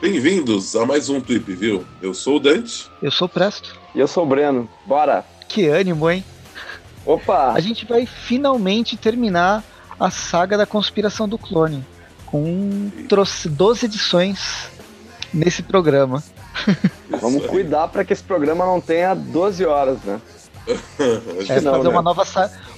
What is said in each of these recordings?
Bem-vindos a mais um Trip View. Eu sou o Dante. Eu sou o Presto. E eu sou o Breno. Bora! Que ânimo, hein? Opa! A gente vai finalmente terminar a saga da conspiração do clone. Com trouxe 12 edições nesse programa. Vamos cuidar para que esse programa não tenha 12 horas, né? é, não, fazer né? uma, nova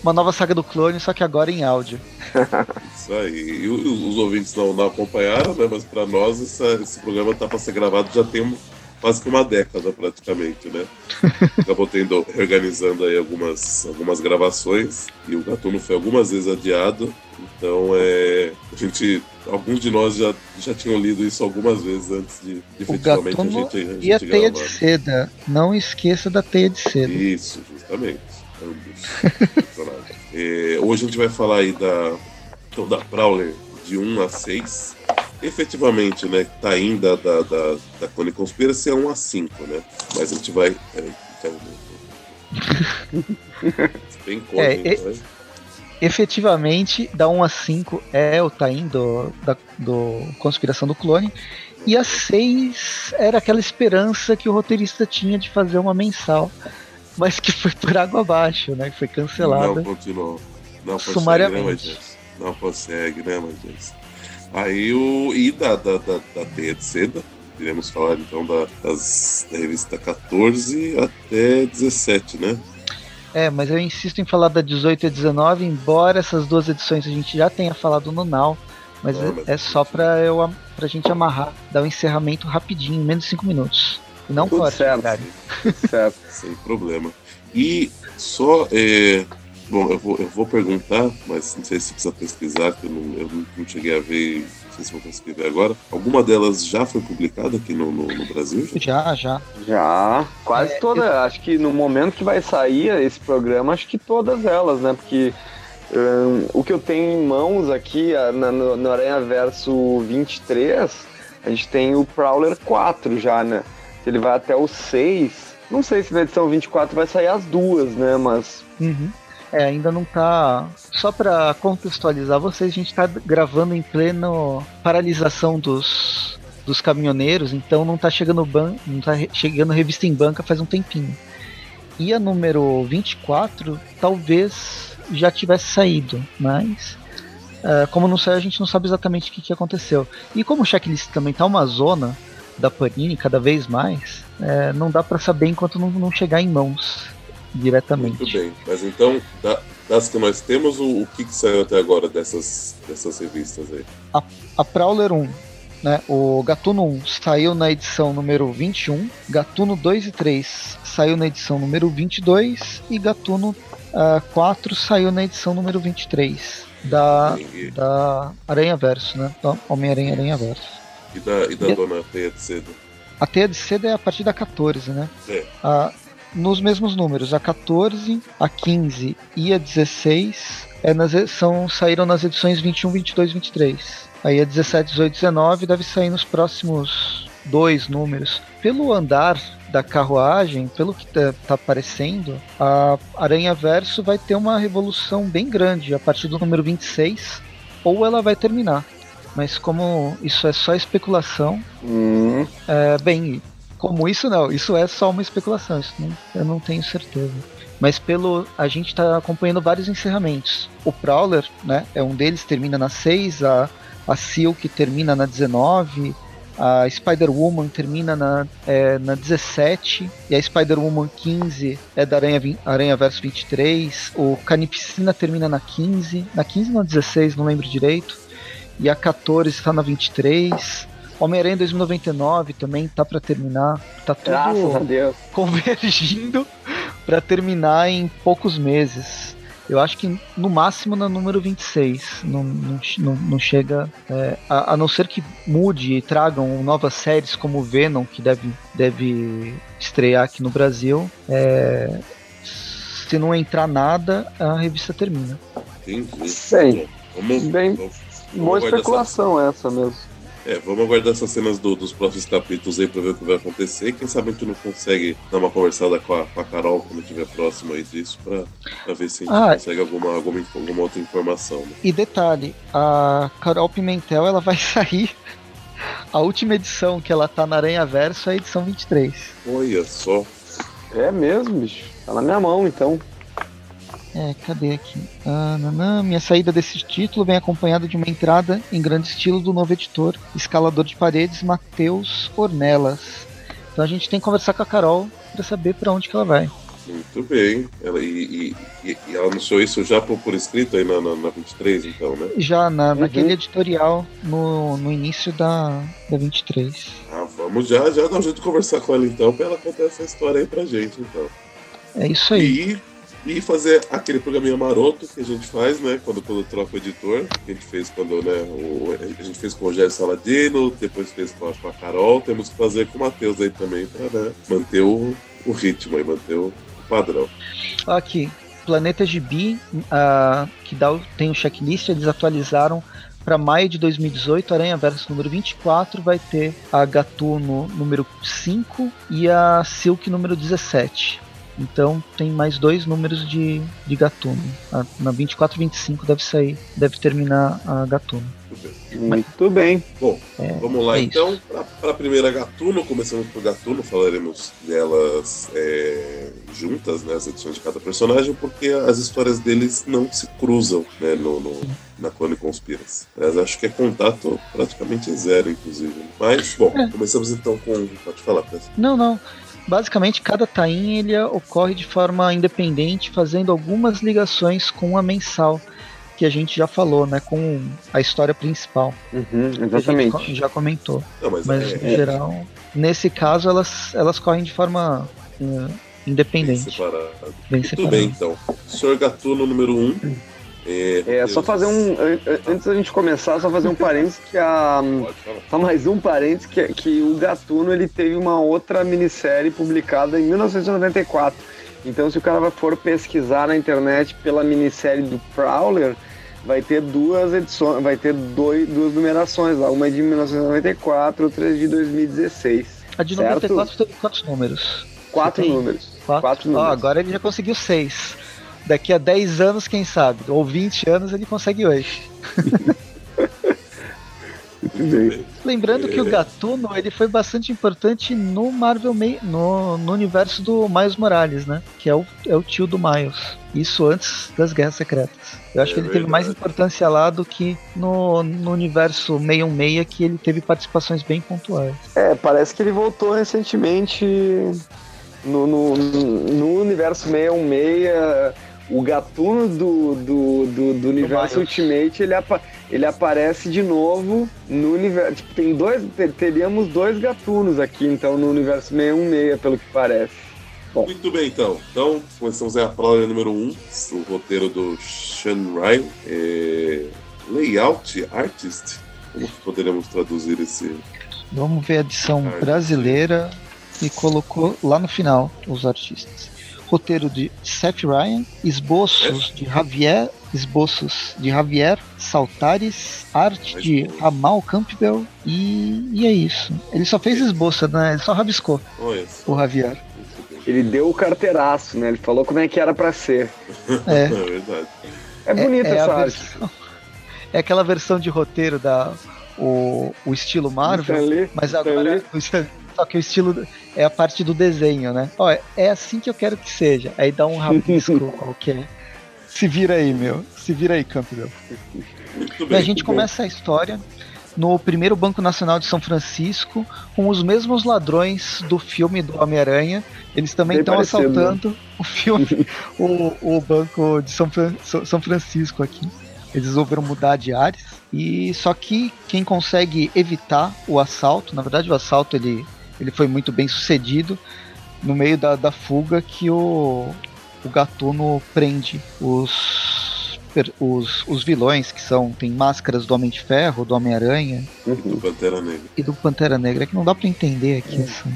uma nova saga do clone, só que agora em áudio. Isso aí. E os ouvintes não, não acompanharam, né? Mas para nós essa, esse programa tá para ser gravado já tem quase que uma década praticamente, né? Acabou tendo, reorganizando aí algumas, algumas gravações e o Gatuno foi algumas vezes adiado. Então é. A gente. Alguns de nós já, já tinham lido isso algumas vezes antes de, de efetivamente a gente, a gente E a teia de seda. Não esqueça da teia de seda. Isso, justamente. é, hoje a gente vai falar aí da, então, da Prowler de 1 a 6 efetivamente, né, tá indo da, da, da Clone Conspiracy é 1 a 5, né? Mas a gente vai. Peraí, Bem conta, é, então, Efetivamente, da 1 a 5 é o Tain do, da, do Conspiração do Clone. E a 6 era aquela esperança que o roteirista tinha de fazer uma mensal, mas que foi por água abaixo, né? Que foi cancelada. Não continuou. Não consegue, sumariamente. Né, Não consegue, né, Magis? Aí o. E da, da, da, da Teia de Seda. Iremos falar então da, das, da revista 14 até 17, né? É, mas eu insisto em falar da 18 e 19, embora essas duas edições a gente já tenha falado no Now. Mas, é, mas é, só pra, eu, pra gente amarrar, dar um encerramento rapidinho, em menos de 5 minutos. E não pode. Certo. certo. Sem problema. E só é, Bom, eu vou, eu vou perguntar, mas não sei se precisa pesquisar, que eu não, eu não cheguei a ver, não sei se vou conseguir ver agora. Alguma delas já foi publicada aqui no, no, no Brasil? Já, já. Já, quase é, todas. Eu... Acho que no momento que vai sair esse programa, acho que todas elas, né? Porque um, o que eu tenho em mãos aqui, na, no, no Aranha Verso 23, a gente tem o Prowler 4 já, né? Ele vai até o 6. Não sei se na edição 24 vai sair as duas, né? Mas. Uhum. É, ainda não tá. Só para contextualizar vocês, a gente tá gravando em pleno paralisação dos, dos caminhoneiros, então não tá chegando ban não tá chegando revista em banca faz um tempinho. E a número 24 talvez já tivesse saído, mas uh, como não saiu, a gente não sabe exatamente o que, que aconteceu. E como o checklist também tá uma zona da Panini cada vez mais, é, não dá para saber enquanto não, não chegar em mãos diretamente. Muito bem, mas então, da, das que nós temos, o, o que, que, saiu até agora dessas, dessas revistas aí? A, a Prowler 1, né, o Gatuno 1 saiu na edição número 21, Gatuno 2 e 3 saiu na edição número 22 e Gatuno uh, ah, 4 saiu na edição número 23 da, da Aranha Verso, né? Homem-Aranha Aranha Verso. E da, e da e Dona Teia de Seda? A Teia de Seda é a partir da 14, né? É. A, nos mesmos números. A 14, a 15 e a 16 é nas, são, saíram nas edições 21, 22 23. Aí a 17, 18, 19 deve sair nos próximos dois números. Pelo andar da carruagem, pelo que tá, tá aparecendo, a Aranha Verso vai ter uma revolução bem grande a partir do número 26, ou ela vai terminar. Mas como isso é só especulação, hum. é, bem, como isso não, isso é só uma especulação, isso não, eu não tenho certeza. Mas pelo. A gente está acompanhando vários encerramentos. O Prowler, né? É um deles, termina na 6, a, a Silk termina na 19, a Spider-Woman termina na, é, na 17, e a Spider-Woman 15 é da Aranha, Aranha Verso 23, o Canipsina termina na 15, na 15 ou na 16, não lembro direito, e a 14 está na 23, Homem-Aranha 2099 também tá para terminar. Tá tudo convergindo para terminar em poucos meses. Eu acho que no máximo no número 26. Não, não, não, não chega. É, a, a, não ser que mude e tragam novas séries como o Venom, que deve, deve estrear aqui no Brasil. É, se não entrar nada, a revista termina. Bem, bem boa especulação essa mesmo. É, vamos aguardar essas cenas do, dos próximos capítulos aí pra ver o que vai acontecer. Quem sabe a gente não consegue dar uma conversada com a, com a Carol quando estiver próximo aí disso pra, pra ver se a gente ah, consegue alguma, alguma, alguma outra informação. Né? E detalhe, a Carol Pimentel ela vai sair. A última edição que ela tá na Aranha Verso é a edição 23. Olha só. É mesmo, bicho. Tá na minha mão, então. É, cadê aqui? Ah, nanã, minha saída desse título vem acompanhada de uma entrada em grande estilo do novo editor, escalador de paredes, Matheus Ornelas. Então a gente tem que conversar com a Carol para saber para onde que ela vai. Muito bem. Ela, e, e, e ela anunciou isso já por, por escrito aí na, na, na 23, então, né? Já, na, uhum. naquele editorial no, no início da, da 23. Ah, vamos já, já dar um jeito de conversar com ela então, pra ela contar essa história aí pra gente, então. É isso aí. E e fazer aquele programinha maroto que a gente faz, né? Quando, quando troca o editor, que a gente fez quando, né? O, a gente fez com o Rogério Saladino, depois fez com a, com a Carol, temos que fazer com o Matheus aí também, para né, manter o, o ritmo e manter o padrão. Aqui, Planeta GB, uh, que dá, tem o checklist, eles atualizaram para maio de 2018, Aranha Verso número 24 vai ter a Gatuno número 5 e a Silk número 17. Então tem mais dois números de, de Gatuno. na 24 e 25 deve sair, deve terminar a Gatuno. Muito bem. Bom, é, vamos lá é então para a primeira Gatuno. Começando por Gatuno, falaremos delas é, juntas, né, as edições de cada personagem, porque as histórias deles não se cruzam né, no, no na Clone Conspiracy. Mas acho que é contato praticamente zero, inclusive. Mas, bom, é. começamos então com. Pode falar, Pedro. Não, não basicamente cada tain ele ocorre de forma independente, fazendo algumas ligações com a mensal que a gente já falou, né, com a história principal. Uhum, exatamente. a gente já comentou. Não, mas, mas é, em é... geral, nesse caso elas elas correm de forma uh, independente. Bem separado. Bem Muito separado. bem, então. Senhor Gatuno número 1. Um. É, é só fazer um. Antes da gente começar, só fazer um parênteses que a. Só mais um parênteses que, que o Gatuno ele teve uma outra minissérie publicada em 1994. Então, se o cara for pesquisar na internet pela minissérie do Prowler, vai ter duas edições, vai ter dois, duas numerações lá. Uma é de 1994, outra é de 2016. A de certo? 94 teve quantos números? Quatro números. Quatro, Quatro números. Oh, agora ele já conseguiu seis daqui a 10 anos, quem sabe? Ou 20 anos ele consegue hoje. Lembrando que o Gatuno ele foi bastante importante no Marvel no, no universo do Miles Morales, né? Que é o, é o tio do Miles. Isso antes das Guerras Secretas. Eu acho é que ele verdade. teve mais importância lá do que no, no universo 616, que ele teve participações bem pontuais. É, parece que ele voltou recentemente no, no, no universo 616 o gatuno do, do, do, do universo Ultimate ele, apa ele aparece de novo no universo. Tipo, tem dois. Teríamos dois gatunos aqui, então, no universo 616, pelo que parece. Bom. Muito bem, então. Então, começamos a prova número 1, um, o roteiro do Sean Ryan. É... Layout Artist. Como poderíamos traduzir esse. Vamos ver a edição brasileira e colocou lá no final os artistas roteiro de Seth Ryan, esboços de Javier, esboços de Javier Saltares, arte de Ramal Campbell e, e é isso. Ele só fez esboço, né? Ele só rabiscou o Javier. Ele deu o carteiraço, né? Ele falou como é que era para ser. É. é verdade. É bonita é, é essa arte. Versão, é aquela versão de roteiro da o, o estilo Marvel, Stanley, mas agora Stanley. Só que o estilo é a parte do desenho, né? Ó, é assim que eu quero que seja. Aí dá um rabisco qualquer. Se vira aí, meu. Se vira aí, Campbell. E a gente começa a história no primeiro Banco Nacional de São Francisco com os mesmos ladrões do filme do Homem-Aranha. Eles também estão assaltando o filme, o, o Banco de São, Fran São Francisco aqui. Eles resolveram mudar de áreas. E só que quem consegue evitar o assalto, na verdade o assalto ele ele foi muito bem sucedido no meio da, da fuga que o, o Gatuno prende os, os, os vilões que são tem máscaras do Homem de Ferro, do Homem-Aranha uhum. do Pantera Negra e do Pantera Negra que não dá para entender aqui é. assim.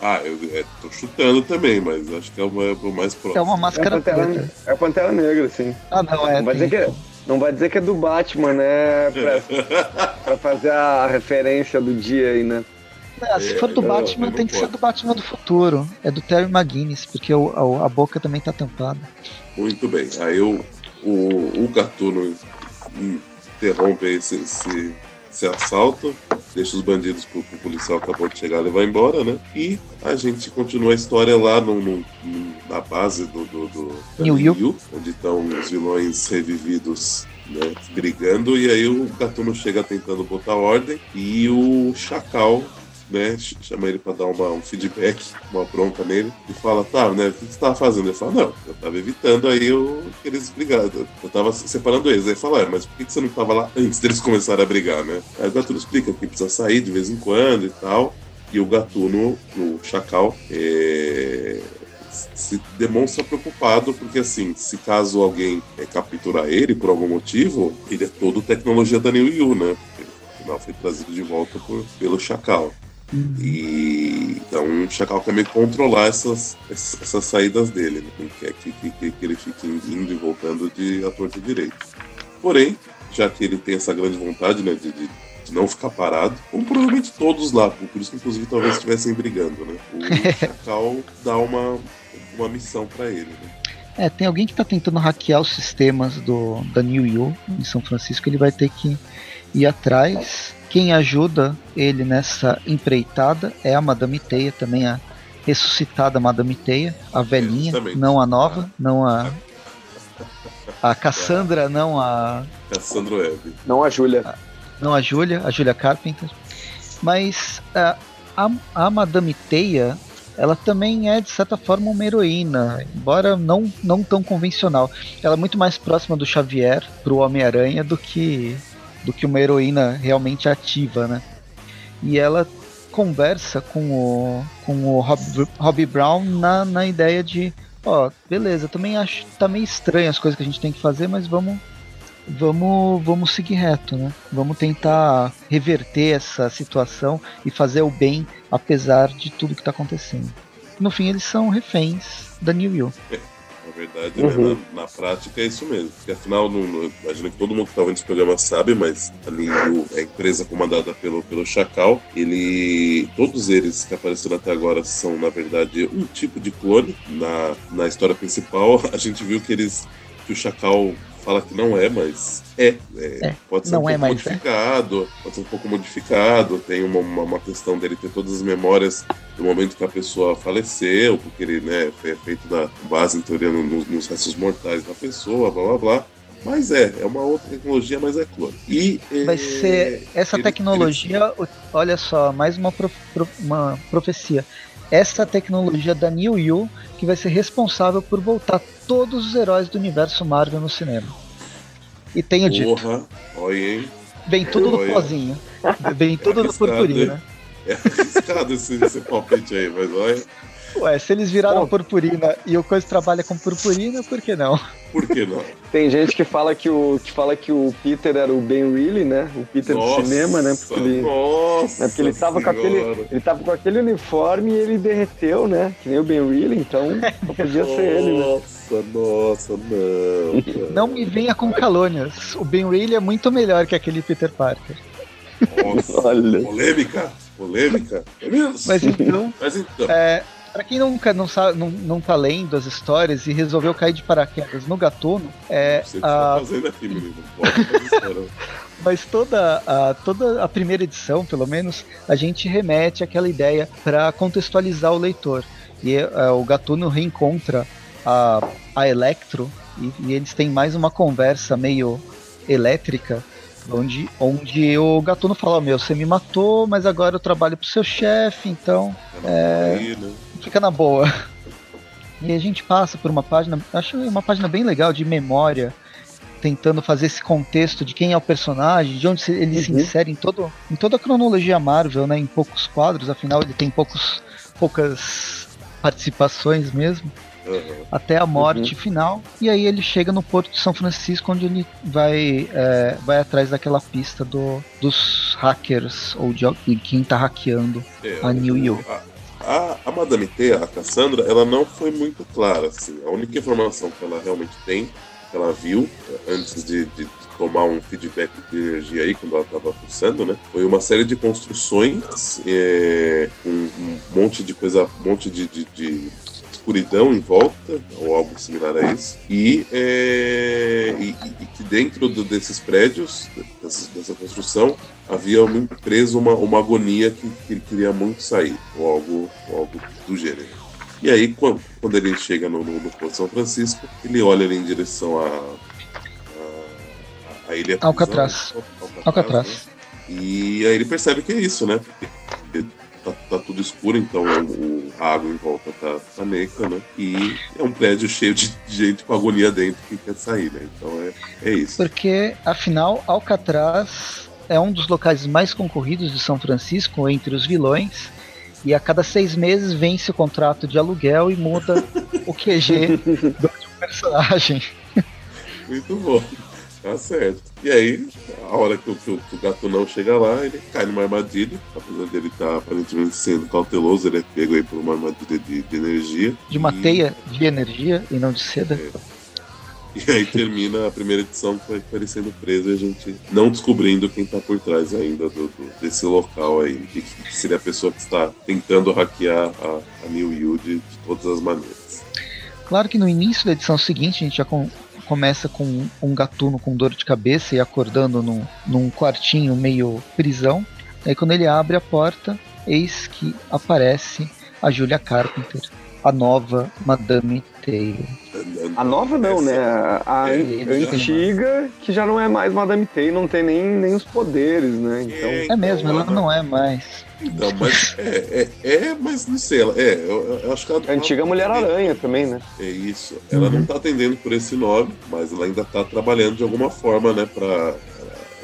Ah, eu é, tô chutando também, mas acho que é o, é o mais próximo. É uma máscara é Pantera, preta. É a Pantera Negra, sim. Ah, não, é. Mas é que Não vai dizer que é do Batman, né? Pra, pra fazer a referência do dia aí, né? Não, se for do não, Batman, não tem que ser pode. do Batman do futuro. É do Terry McGuinness, porque o- a, a boca também tá tampada. Muito bem. Aí o, o, o Gatuno interrompe esse, esse, esse assalto, deixa os bandidos pro, pro policial que acabou de chegar levar embora, né? E a gente continua a história lá no, no- na base do, do, do New. Yu, onde estão os vilões revividos. Né, brigando, e aí o Gatuno chega tentando botar ordem, e o Chacal né, ch- chama ele pra dar uma, um feedback, uma bronca nele, e fala, tá, né, o que você tava fazendo? Ele fala, não, eu tava evitando aí o, que eles brigaram, eu tava separando eles. Aí ele fala, "É, mas por que você não tava lá antes deles começarem a brigar, né? Aí o Gatuno explica que precisa sair de vez em quando e tal, e o Gatuno, o Chacal, é, se demonstra preocupado, porque assim, se caso alguém é, capturar ele por algum motivo, ele é todo tecnologia da New Yu, né? Porque, afinal, foi trazido de volta por- pelo Chacal. E então o Chacal quer meio controlar essas, essas, saídas dele, né? Não quer que, que, que, ele fique indo e voltando de ator de direito. Porém, já que ele tem essa grande vontade né, de, de, de não ficar parado, como provavelmente todos lá, por isso que inclusive talvez estivessem brigando, né? O Chacal dá uma, uma missão pra ele, né? É, tem alguém que tá tentando hackear os sistemas do, da New Yu em São Francisco, ele vai ter que ir atrás. Quem ajuda ele nessa empreitada é a Madame Teia, também a ressuscitada Madame Teia, a velhinha, justamente. não a nova, não a. A Cassandra, não a. Cassandra Webb. Não a Júlia. Não a Julia, a Julia Carpenter. Mas ah, a, a Madame Teia, ela também é, de certa forma, uma heroína, embora não, não tão convencional. Ela é muito mais próxima do Xavier pro Homem-Aranha do que, do que uma heroína realmente ativa, né? E ela conversa com o, com o Rob, Brown na, na ideia de, ó, beleza, também acho tá meio estranho as coisas que a gente tem que fazer, mas vamos vamos, vamos seguir reto, né? Vamos tentar reverter essa situação e fazer o bem apesar de tudo que está acontecendo. No fim, eles são reféns da New Yu. Na verdade, Uhum. né, na, na prática é isso mesmo. Porque afinal, no, imagino que todo mundo que está vendo esse programa sabe, mas a New a empresa comandada pelo, pelo Chacal, ele. Todos eles que apareceram até agora são, na verdade, um tipo de clone. Na, na história principal, a gente viu que eles. que o Chacal fala que não é, mas é. é, É, pode ser não um é, pouco mas é. modificado, pode ser um pouco modificado. Tem uma, uma, uma questão dele ter todas as memórias do momento que a pessoa faleceu, porque ele né, foi feito da base, em teoria, no- no- nos restos mortais da pessoa, blá blá blá. Mas é, é uma outra tecnologia, mas é clone. E, Vai é, ser essa ele- tecnologia, olha só, mais uma, pro- uma profecia. Essa tecnologia da New Yu que vai ser responsável por voltar todos os heróis do universo Marvel no cinema. E tenho dito, Porra, olha, hein? vem tudo no pozinho. Vem tudo no arriscado, purpurina. É arriscado esse, esse palpite aí, mas olha, Ué, se eles viraram Bom. purpurina e o Coisa trabalha com purpurina, por que não? por que não? Tem gente que fala que o, que fala que o Peter era o Ben Reilly, né? O Peter do cinema, né? Porque ele, Nossa, né? Porque ele tava com aquele, ele tava com aquele uniforme e ele derreteu, né? Que nem o Ben Reilly, então só podia ser ele, né? Nossa, nossa, não. Não me venha com calônias. O Ben Reilly é muito melhor que aquele Peter Parker. Nossa, Olha. polêmica, polêmica. É mesmo? Mas então, Mas então, é, para quem nunca não, sabe, não, não tá lendo as histórias e resolveu cair de paraquedas no Gatuno, é, você a, tá fazendo aqui, menino. Pode mas toda a, toda a primeira edição, pelo menos, a gente remete àquela ideia para contextualizar o leitor. E é, o Gatuno reencontra a, a Electro e, e eles têm mais uma conversa meio elétrica, onde, onde o Gatuno fala: Meu, você me matou, mas agora eu trabalho pro seu chefe, então É... Né? Fica na boa. E a gente passa por uma página, acho uma página bem legal de memória, tentando fazer esse contexto de quem é o personagem, de onde se- ele se Uhum. insere em, todo, em toda a cronologia Marvel, né, em poucos quadros, afinal ele tem poucos, poucas participações mesmo, Aham. até a morte final. E aí ele chega no Porto de São Francisco, onde ele vai, é, vai atrás daquela pista do, dos hackers, ou de, de quem tá hackeando É, a New. A, a, a Madame T, a Cassandra, ela não foi muito clara, assim. A única informação que ela realmente tem que ela viu antes de, de tomar um feedback de energia aí quando ela estava pulsando, né? Foi uma série de construções é, com um monte de coisa, um monte de, de, de escuridão em volta, ou algo similar a isso, e, é, e, e que dentro do, desses prédios, dessa, dessa, construção, havia um, preso uma, uma agonia que, que ele queria muito sair, ou algo, ou algo do gênero. E aí, quando, quando ele chega no, no, no Porto São Francisco, ele olha ali em direção a, a, a ilha Alcatraz. Alcatraz. Alcatraz. Né? E aí ele percebe que é isso, né? Porque tá, tá tudo escuro, então o, a água em volta tá, tá neca, né? E é um prédio cheio de gente com agonia dentro que quer sair, né? Então é, é isso. Porque, afinal, Alcatraz é um dos locais mais concorridos de São Francisco entre os vilões. E a cada seis meses vence o contrato de aluguel e muda o QG do personagem. Muito bom. Tá certo. E aí, a hora que o, que, que o gato não chega lá, ele cai numa armadilha. Apesar dele estar tá, aparentemente sendo cauteloso, ele é pego aí por uma armadilha de, de energia. De uma e... teia de energia e não de seda. É. E aí termina a primeira edição com ele sendo preso e a gente não descobrindo quem está por trás ainda do, do, desse local aí. De que seria a pessoa que está tentando hackear a, a New Yield de, de todas as maneiras. Claro que no início da edição seguinte a gente já começa com um gatuno com dor de cabeça e acordando num, num quartinho meio prisão. Aí quando ele abre a porta, eis que aparece a Julia Carpenter, a nova Madame Taylor. A nova não, né? A, é, antiga, que já não é mais Madame Taylor, não tem nem, nem os poderes, né? Então... É mesmo, ela não é mais. Não, mas é, é, é, mas não sei, ela, é, eu, eu acho que ela. A antiga Mulher-Aranha também, né? É isso. Ela uhum. não tá atendendo por esse nome, mas ela ainda tá trabalhando de alguma forma, né, pra.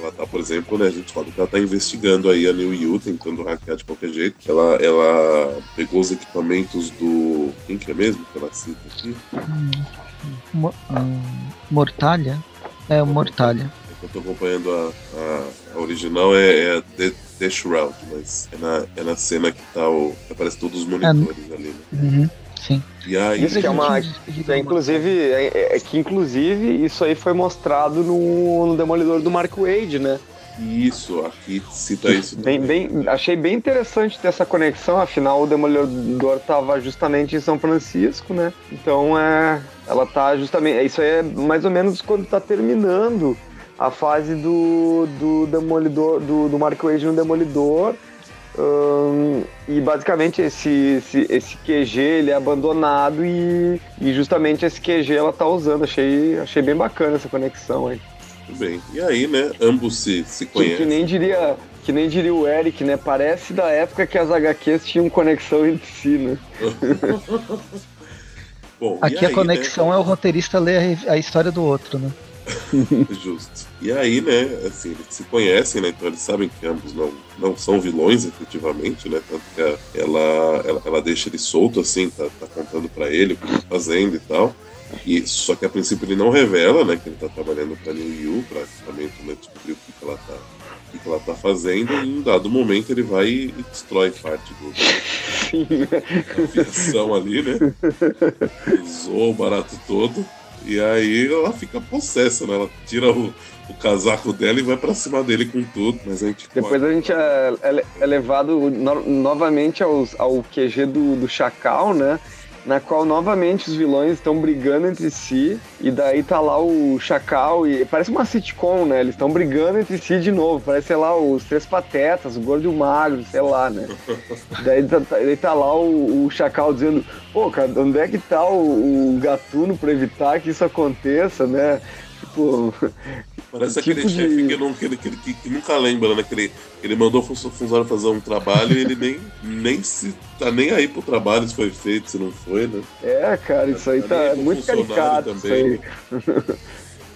Ela tá, por exemplo, né, a gente fala que ela tá investigando aí a New Yu, tentando hackear de qualquer jeito. Ela, ela pegou os equipamentos do. Quem que é mesmo que ela cita aqui? Hum, Mortalha? É, o Mortalha. Eu tô acompanhando a, a, a original, é, é a The The Shroud, mas é na, é na cena que tá o. que aparece todos os monitores é, ali, né? Uhum, sim. E aí, isso que é uma. É, inclusive, é, é, que inclusive isso aí foi mostrado no, no Demolidor do Mark Wade, né? Isso, aqui cita isso. Bem, bem, achei bem interessante ter essa conexão, afinal o Demolidor estava justamente em São Francisco, né? Então é, ela tá justamente. Isso aí é mais ou menos quando está terminando a fase do, do Demolidor, do, do Mark Wade no Demolidor. Um, e basicamente esse, esse, esse QG ele é abandonado e, e justamente esse QG ela tá usando. Achei, achei bem bacana essa conexão aí. Muito bem. E aí, né? Ambos se, se conhecem. Que, que, nem diria, que nem diria o Eric, né? Parece da época que as HQs tinham conexão entre si, né? Bom, Aqui aí, a conexão né? é o roteirista ler a história do outro, né? Justo. E aí, né, assim, eles se conhecem, né? Então eles sabem que ambos não, não são vilões, efetivamente, né? Tanto que ela, ela, ela deixa ele solto, assim, tá, tá contando para ele o que tá fazendo e tal. E, só que a princípio ele não revela, né, que ele tá trabalhando pra New Yu, pra justamente né, descobrir o que, que ela tá o que ela tá fazendo, e em um dado momento ele vai e destrói parte do, da aviação ali, né? Usou o barato todo. E aí ela fica possessa, né? Ela tira o, o casaco dela e vai para cima dele com tudo. Mas a gente Depois a gente é, é, é levado no, novamente aos, ao QG do, do Chacal, né? Na qual novamente os vilões estão brigando entre si, e daí tá lá o Chacal, e parece uma sitcom, né? Eles estão brigando entre si de novo, parece, sei lá, os Três Patetas, o Gordo e o Magro, sei lá, né? daí, tá, tá, daí tá lá o, o, Chacal dizendo, pô, cara, onde é que tá o, o Gatuno pra evitar que isso aconteça, né? Tipo, Parece tipo aquele de... chefe que, não, que, que, que, que, nunca lembra, né? Que ele, ele mandou o funcionário fazer um trabalho e ele nem, nem se tá nem aí pro trabalho se foi feito, se não foi, né? É, cara, isso aí tá, tá muito caricato. Também. Isso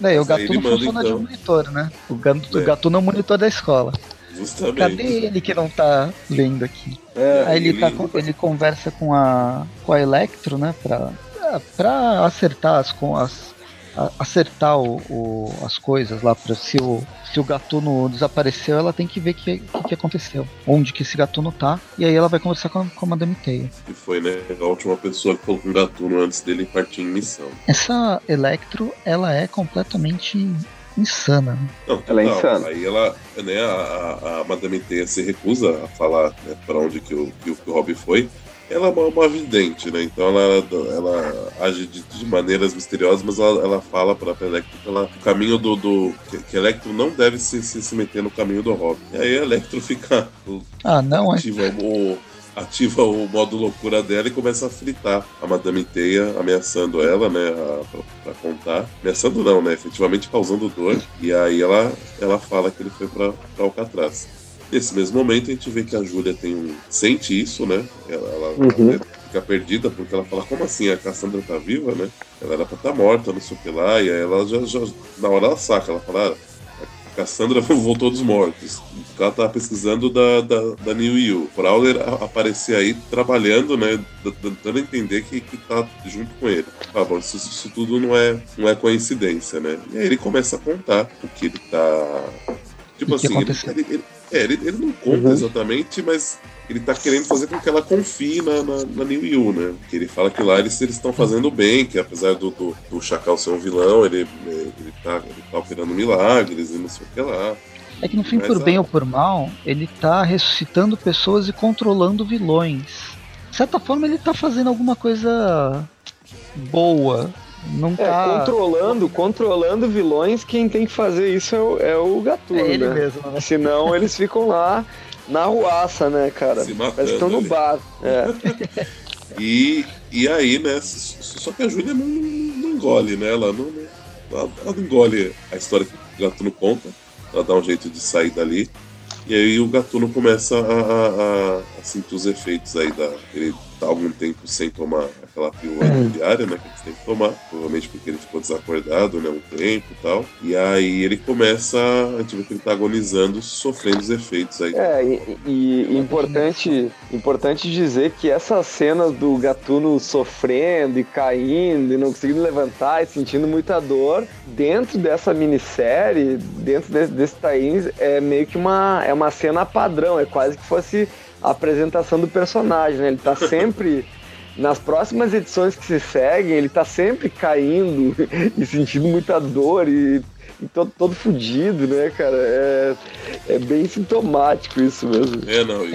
aí. É, o Gatuno funciona então. de monitor, né? O, gato, é. o Gatuno é o monitor da escola. Justamente. Cadê ele que não tá vendo aqui? É, Aí ele, ele... Tá, ele conversa com a, com a Electro, né? Pra, pra acertar as, com as acertar o, o, as coisas lá para se o se o gatuno desapareceu, ela tem que ver o que, que, que, aconteceu, onde que esse gatuno tá, e aí ela vai conversar com a, com a Madame Teia. E foi, né, a última pessoa que falou com o gatuno antes dele partir em missão. Essa Electro, ela é completamente insana. Não, ela é insana. Aí ela, né, a, a Madame Teia se recusa a falar né, para onde que o, que, que o Rob foi, ela é uma, uma vidente, né? Então ela, ela age de, de maneiras misteriosas, mas ela, ela fala para a Electro que ela, o caminho do. do que, que Electro não deve se, se, se, meter no caminho do Robin. E aí a Electro fica. Ah, não, ativa é? o, ativa o modo loucura dela e começa a fritar a Madame Teia, ameaçando ela, né? A, pra, pra, contar. Ameaçando não, né? Efetivamente causando dor. E aí ela, ela fala que ele foi pra, pra Alcatraz. Nesse mesmo momento, a gente vê que a Júlia tem um... sente isso, né? Ela, ela uhum. fica perdida porque ela fala: Como assim? A Cassandra tá viva, né? Ela era pra estar tá morta, não sei o que lá. E aí ela já, já. Na hora ela saca, ela fala: ah, A Cassandra voltou dos mortos. Ela tava pesquisando da, da, da New. O Prowler aparecer aí trabalhando, né? Dando a entender que, que tá junto com ele. Ah, bom, isso, isso tudo não é, não é coincidência, né? E aí ele começa a contar o que ele tá. Tipo assim, ele, ele, ele, é, ele, ele não conta uhum. exatamente, mas ele tá querendo fazer com que ela confie na, na, na New Yu, né? Que ele fala que lá eles estão fazendo bem, que apesar do, do, do, Chacal ser um vilão, ele, ele, tá, ele tá operando milagres e não sei o que lá. É que no fim, mas, por bem ou por mal, ele tá ressuscitando pessoas e controlando vilões. De certa forma, ele tá fazendo alguma coisa boa não é, tá... controlando, controlando vilões, quem tem que fazer isso é o, é o Gatuno, é ele né? mesmo, né? Senão eles ficam lá na ruaça, né, cara? Se matando, estão no bar. É. e, e aí, né? Só que a Júlia não, não, engole, né? Ela não, ela, ela não engole a história que o Gatuno conta. Ela dá um jeito de sair dali. E aí o Gatuno começa a, a, a, a sentir os efeitos aí da. Ele tá algum tempo sem tomar aquela pílula uhum. diária, né? Que ele tem que tomar. Provavelmente porque ele ficou desacordado, né? Um tempo e tal. E aí ele começa. A gente vê que ele tá agonizando, sofrendo os efeitos aí. É, e, e importante, importante dizer que essas cenas do gatuno sofrendo e caindo e não conseguindo levantar e sentindo muita dor, dentro dessa minissérie, dentro desse, desse Tains, é meio que uma, é uma cena padrão, é quase que fosse a apresentação do personagem, né? Ele tá sempre. nas próximas edições que se seguem, ele tá sempre caindo e sentindo muita dor e, e todo, todo fudido, né, cara? É, é bem sintomático isso mesmo. É, não.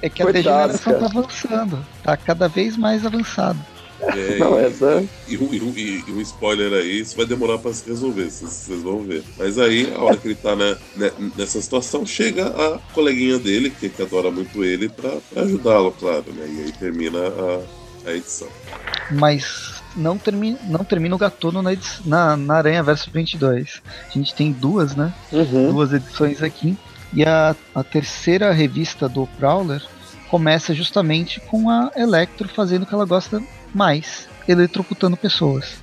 É que a degeneração cara. tá avançando, tá cada vez mais avançado. É, não, e, essa... e, e, e, um spoiler aí, isso vai demorar para se resolver, vocês vão ver. Mas aí, a hora que ele tá né, nessa situação, chega a coleguinha dele, que, que adora muito ele, para ajudá-lo, claro, né? E aí termina a, a edição. Mas não termina, não termina o Gatuno na, na, na Aranha Verso 22. A gente tem duas, né? Uhum. Duas edições aqui. E a, a terceira revista do Prowler começa justamente com a Electro fazendo o que ela gosta mais eletrocutando pessoas.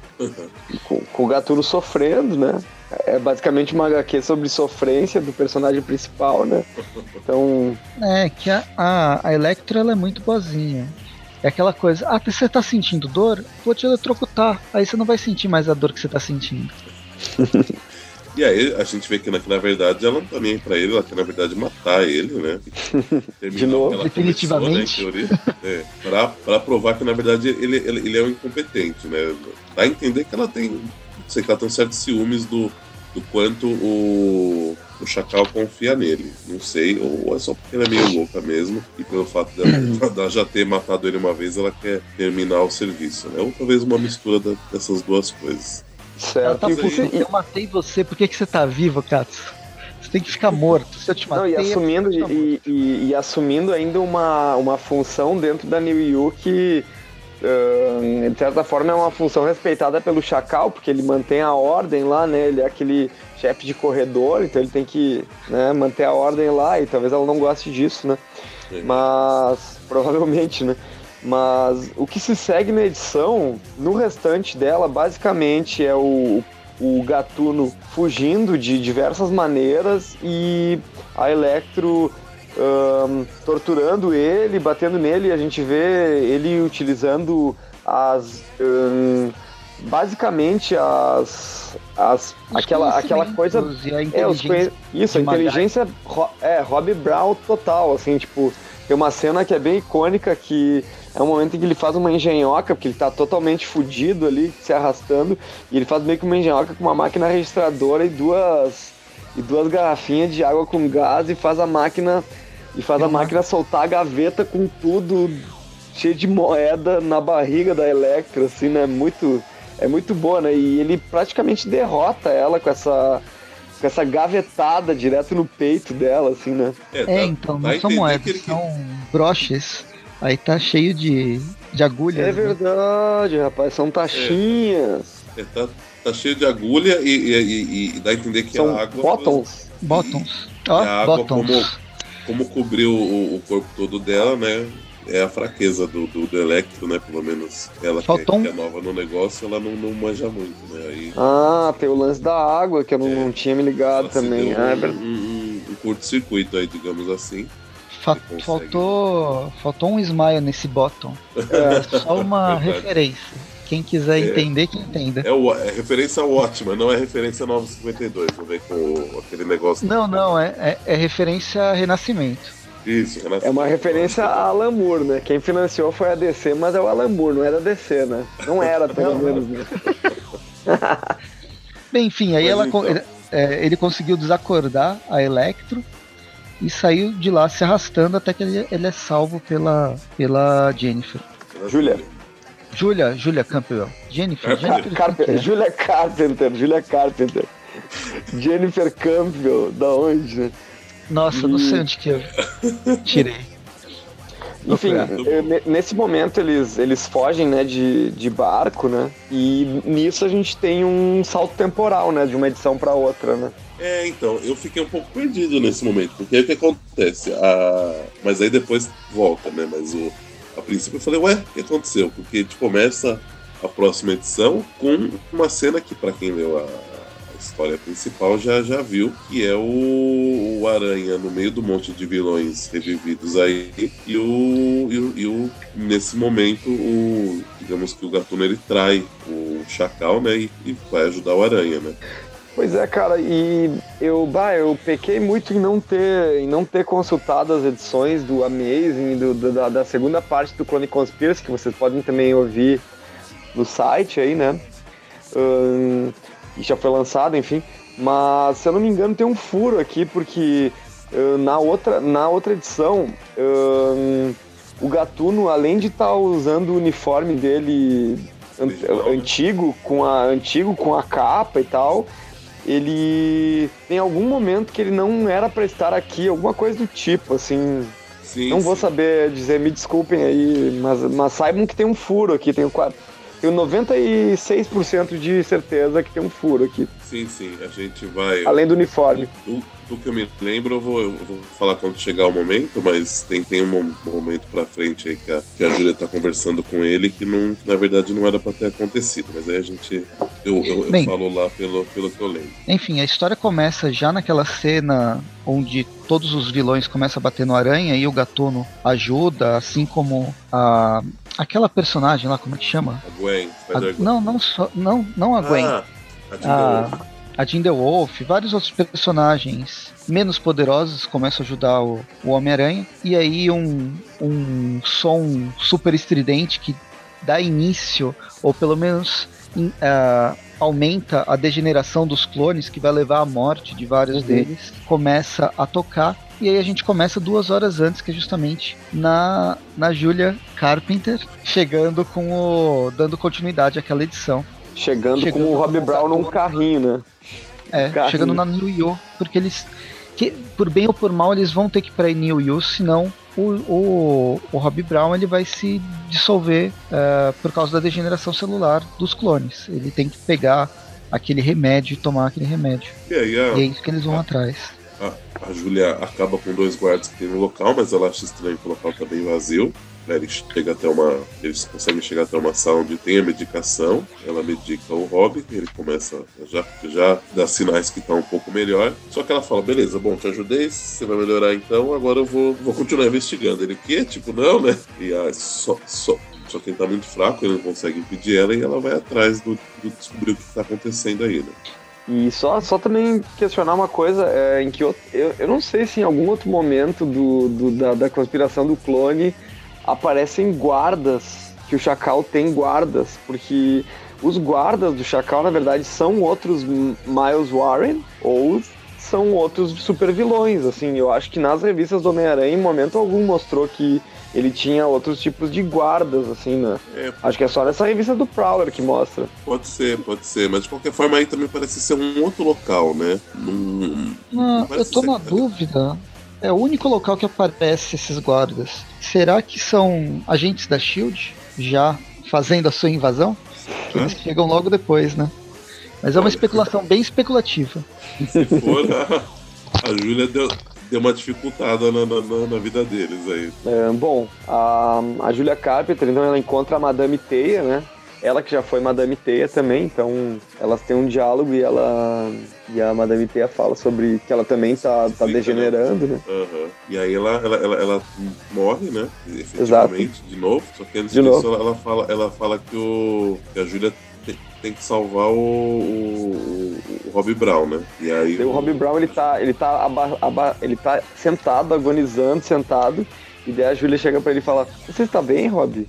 Com, com o Gatuno sofrendo, né? É basicamente uma HQ sobre sofrência do personagem principal, né? Então. É, que a, a, a Electra ela é muito boazinha. É aquela coisa, ah, você tá sentindo dor? Vou te eletrocutar. Aí você não vai sentir mais a dor que você tá sentindo. E aí a gente vê que, na, que na verdade ela não tá nem aí pra ele, ela quer na verdade matar ele, né? De novo, definitivamente. Começou, né, é, pra, pra provar que na verdade ele, ele, ele, é um incompetente, né? Dá a entender que ela tem. Não sei que ela tem certos ciúmes do, do quanto o, o Chacal confia nele. Não sei, ou é só porque ela é meio louca mesmo, e pelo fato dela, dela já ter matado ele uma vez, ela quer terminar o serviço, né? Ou talvez uma mistura da, dessas duas coisas. Certo. Tá você, eu matei você, por que, que você tá vivo, Katsu? Você tem que ficar morto. Se eu te matei. Não, e assumindo, e, e, e, assumindo ainda uma, uma função dentro da New Yu que. Uh, de certa forma é uma função respeitada pelo Chacal, porque ele mantém a ordem lá, né? Ele é aquele chefe de corredor, então ele tem que né, manter a ordem lá e talvez ela não goste disso, né? Mas provavelmente, né? Mas o que se segue na edição, no restante dela, basicamente é o, o Gatuno fugindo de diversas maneiras e a Electro um, torturando ele, batendo nele. A gente vê ele utilizando as um, basicamente as, as aquela, aquela coisa é, os isso a inteligência é Rob Brown total assim tipo tem uma cena que é bem icônica que é um momento em que ele faz uma engenhoca, porque ele tá totalmente fudido ali, se arrastando, e ele faz meio que uma engenhoca com uma máquina registradora e duas e duas garrafinhas de água com gás e faz a máquina e faz a máquina soltar a gaveta com tudo cheio de moeda na barriga da Electra, assim, né? Muito é muito boa, né? E ele praticamente derrota ela com essa com essa gavetada direto no peito dela, assim, né? É, é então, não são moedas, são broches. Aí tá cheio de, de agulhas. É né? verdade, né? rapaz, são taxinhas. É, é tá, tá, cheio de agulha e, e, e, e, dá a entender que são a água. Bottoms. Bottoms. Ó, a água. Como, como cobriu o, o corpo todo dela, né? é a fraqueza do, do, do Electro, né? Pelo menos ela que é, que é, nova no negócio, ela não, não manja muito, né? Aí, ah, tem o lance da água que eu não, é, não tinha me ligado também. Ah, é um, um, um curto-circuito aí, digamos assim. Fa faltou, faltou um smile nesse bottom. É só uma referência. Quem quiser é, entender, que entenda. É, o, é referência ótima, não é referência 952. Vou ver com aquele negócio. Não, não, é, é, é referência Renascimento. Isso, É uma referência a Alan Moore, né? Quem financiou foi a DC, mas é o Alan Moore, não era a DC, né? Não era, pelo menos. Né? Bem, enfim, aí ela, então. ele, é, ele, conseguiu desacordar a Electro e saiu de lá se arrastando até que ele, ele é salvo pela, pela Jennifer. Julia. Julia, Julia Campbell. Jennifer, Jennifer Carpenter. Julia Carpenter, Julia Carpenter. Jennifer Campbell, da onde, né? Nossa, não sei onde que eu tirei. Enfim, nesse momento eles, eles fogem, né, de, de barco, né? E nisso a gente tem um salto temporal, né, de uma edição para outra, né? É, então, eu fiquei um pouco perdido nesse momento, porque o que acontece? A... Mas aí depois volta, né? Mas o... a princípio eu falei, ué, o que aconteceu? Porque a gente começa a próxima edição com uma cena que, para quem leu a história principal já, já viu, que é o, o Aranha no meio do monte de vilões revividos aí. E o, e o, e o nesse momento, o, digamos que o Gatuno ele trai o Chacal, né? E, e vai ajudar o Aranha, né? Pois é, cara, e eu, bah, eu pequei muito em não ter, em não ter consultado as edições do Amazing, do, da, da segunda parte do Clone Conspiracy, que vocês podem também ouvir no site aí, né? Um, e já foi lançado, enfim. Mas se eu não me engano tem um furo aqui porque uh, na outra na outra edição uh, o Gatuno além de estar tá usando o uniforme dele an antigo com a antigo com a capa e tal, ele tem algum momento que ele não era para estar aqui, alguma coisa do tipo, assim. Sim, não sim. vou saber dizer, me desculpem aí, mas, mas saibam que tem um furo aqui, tem quadro tenho 96% de certeza que tem um furo aqui. Sim, sim, a gente vai. Além do uniforme. Do, do que eu me lembro, eu vou, eu vou falar quando chegar o momento, mas tem, tem um momento pra frente aí que a, que a Júlia tá conversando com ele que não, na verdade não era pra ter acontecido, mas aí a gente. Eu, eu, eu Bem, falo lá pelo, pelo que eu lembro. Enfim, a história começa já naquela cena onde todos os vilões começam a bater no aranha e o gatuno ajuda, assim como a aquela personagem lá, como é que chama? A Gwen. A, não, não, só, não, não a Gwen. Ah, a Jean The Wolf, vários outros personagens menos poderosos começam a ajudar o, o Homem-Aranha. E aí um, um som super estridente que dá início, ou pelo menos uh, aumenta a degeneração dos clones, que vai levar à morte de vários uhum. deles, começa a tocar. E aí a gente começa duas horas antes, que é justamente na, na Julia Carpenter, chegando com o. dando continuidade àquela edição. Chegando, chegando com o Rob Brown num carrinho, né? É, carrinho. chegando na New York, porque eles. Que, por bem ou por mal, eles vão ter que ir pra New York, senão o, o, o Rob Brown ele vai se dissolver uh, por causa da degeneração celular dos clones. Ele tem que pegar aquele remédio e tomar aquele remédio. E, aí, a, e é isso que eles vão a, atrás. A, a Julia acaba com dois guardas que tem no local, mas ela acha estranho que o local tá bem vazio. Né, ele chega até uma, eles conseguem chegar até uma sala onde tem a medicação. Ela medica o Robin, ele começa já já dá sinais que está um pouco melhor. Só que ela fala: beleza, bom, te ajudei, você vai melhorar então. Agora eu vou, vou continuar investigando. Ele o quê? Tipo não, né? E a, só, só Só que ele tá muito fraco, ele não consegue impedir ela e ela vai atrás do, do descobrir o que tá acontecendo aí, né? E só, só também questionar uma coisa, é, em que eu, eu, eu, não sei se em algum outro momento do, do da, da, conspiração do clone aparecem guardas, que o Chacal tem guardas, porque os guardas do Chacal, na verdade, são outros Miles Warren ou são outros super vilões, assim, eu acho que nas revistas do Homem-Aranha, em momento algum, mostrou que ele tinha outros tipos de guardas, assim, né? É, Acho que é só nessa revista do Prowler que mostra. Pode ser, pode ser, mas de qualquer forma aí também parece ser um outro local, né? Num, não, não eu tô na dúvida. É o único local que aparece esses guardas. Será que são agentes da Shield já fazendo a sua invasão? Que eles chegam logo depois, né? Mas é uma especulação bem especulativa. Se for, a, a Júlia deu, deu uma dificultada na, na, na vida deles aí. É, bom, a, a Julia Carpenter, então, ela encontra a Madame Teia, né? Ela que já foi Madame Teia também, então elas têm um diálogo e ela e a Madame Teia fala sobre que ela também tá, tá né? degenerando, né? Uhum. E aí ela, ela, ela, ela, morre, né? Efetivamente, Exato. de novo. Só que antes de disso ela, ela, fala, ela fala que, o, que a Júlia tem que salvar o, o, o Rob Brown, né? E aí o, o Rob Brown ele tá, ele tá, aba, aba, ele tá sentado, agonizando, sentado. E daí a Júlia chega pra ele e fala: Você está bem, Rob?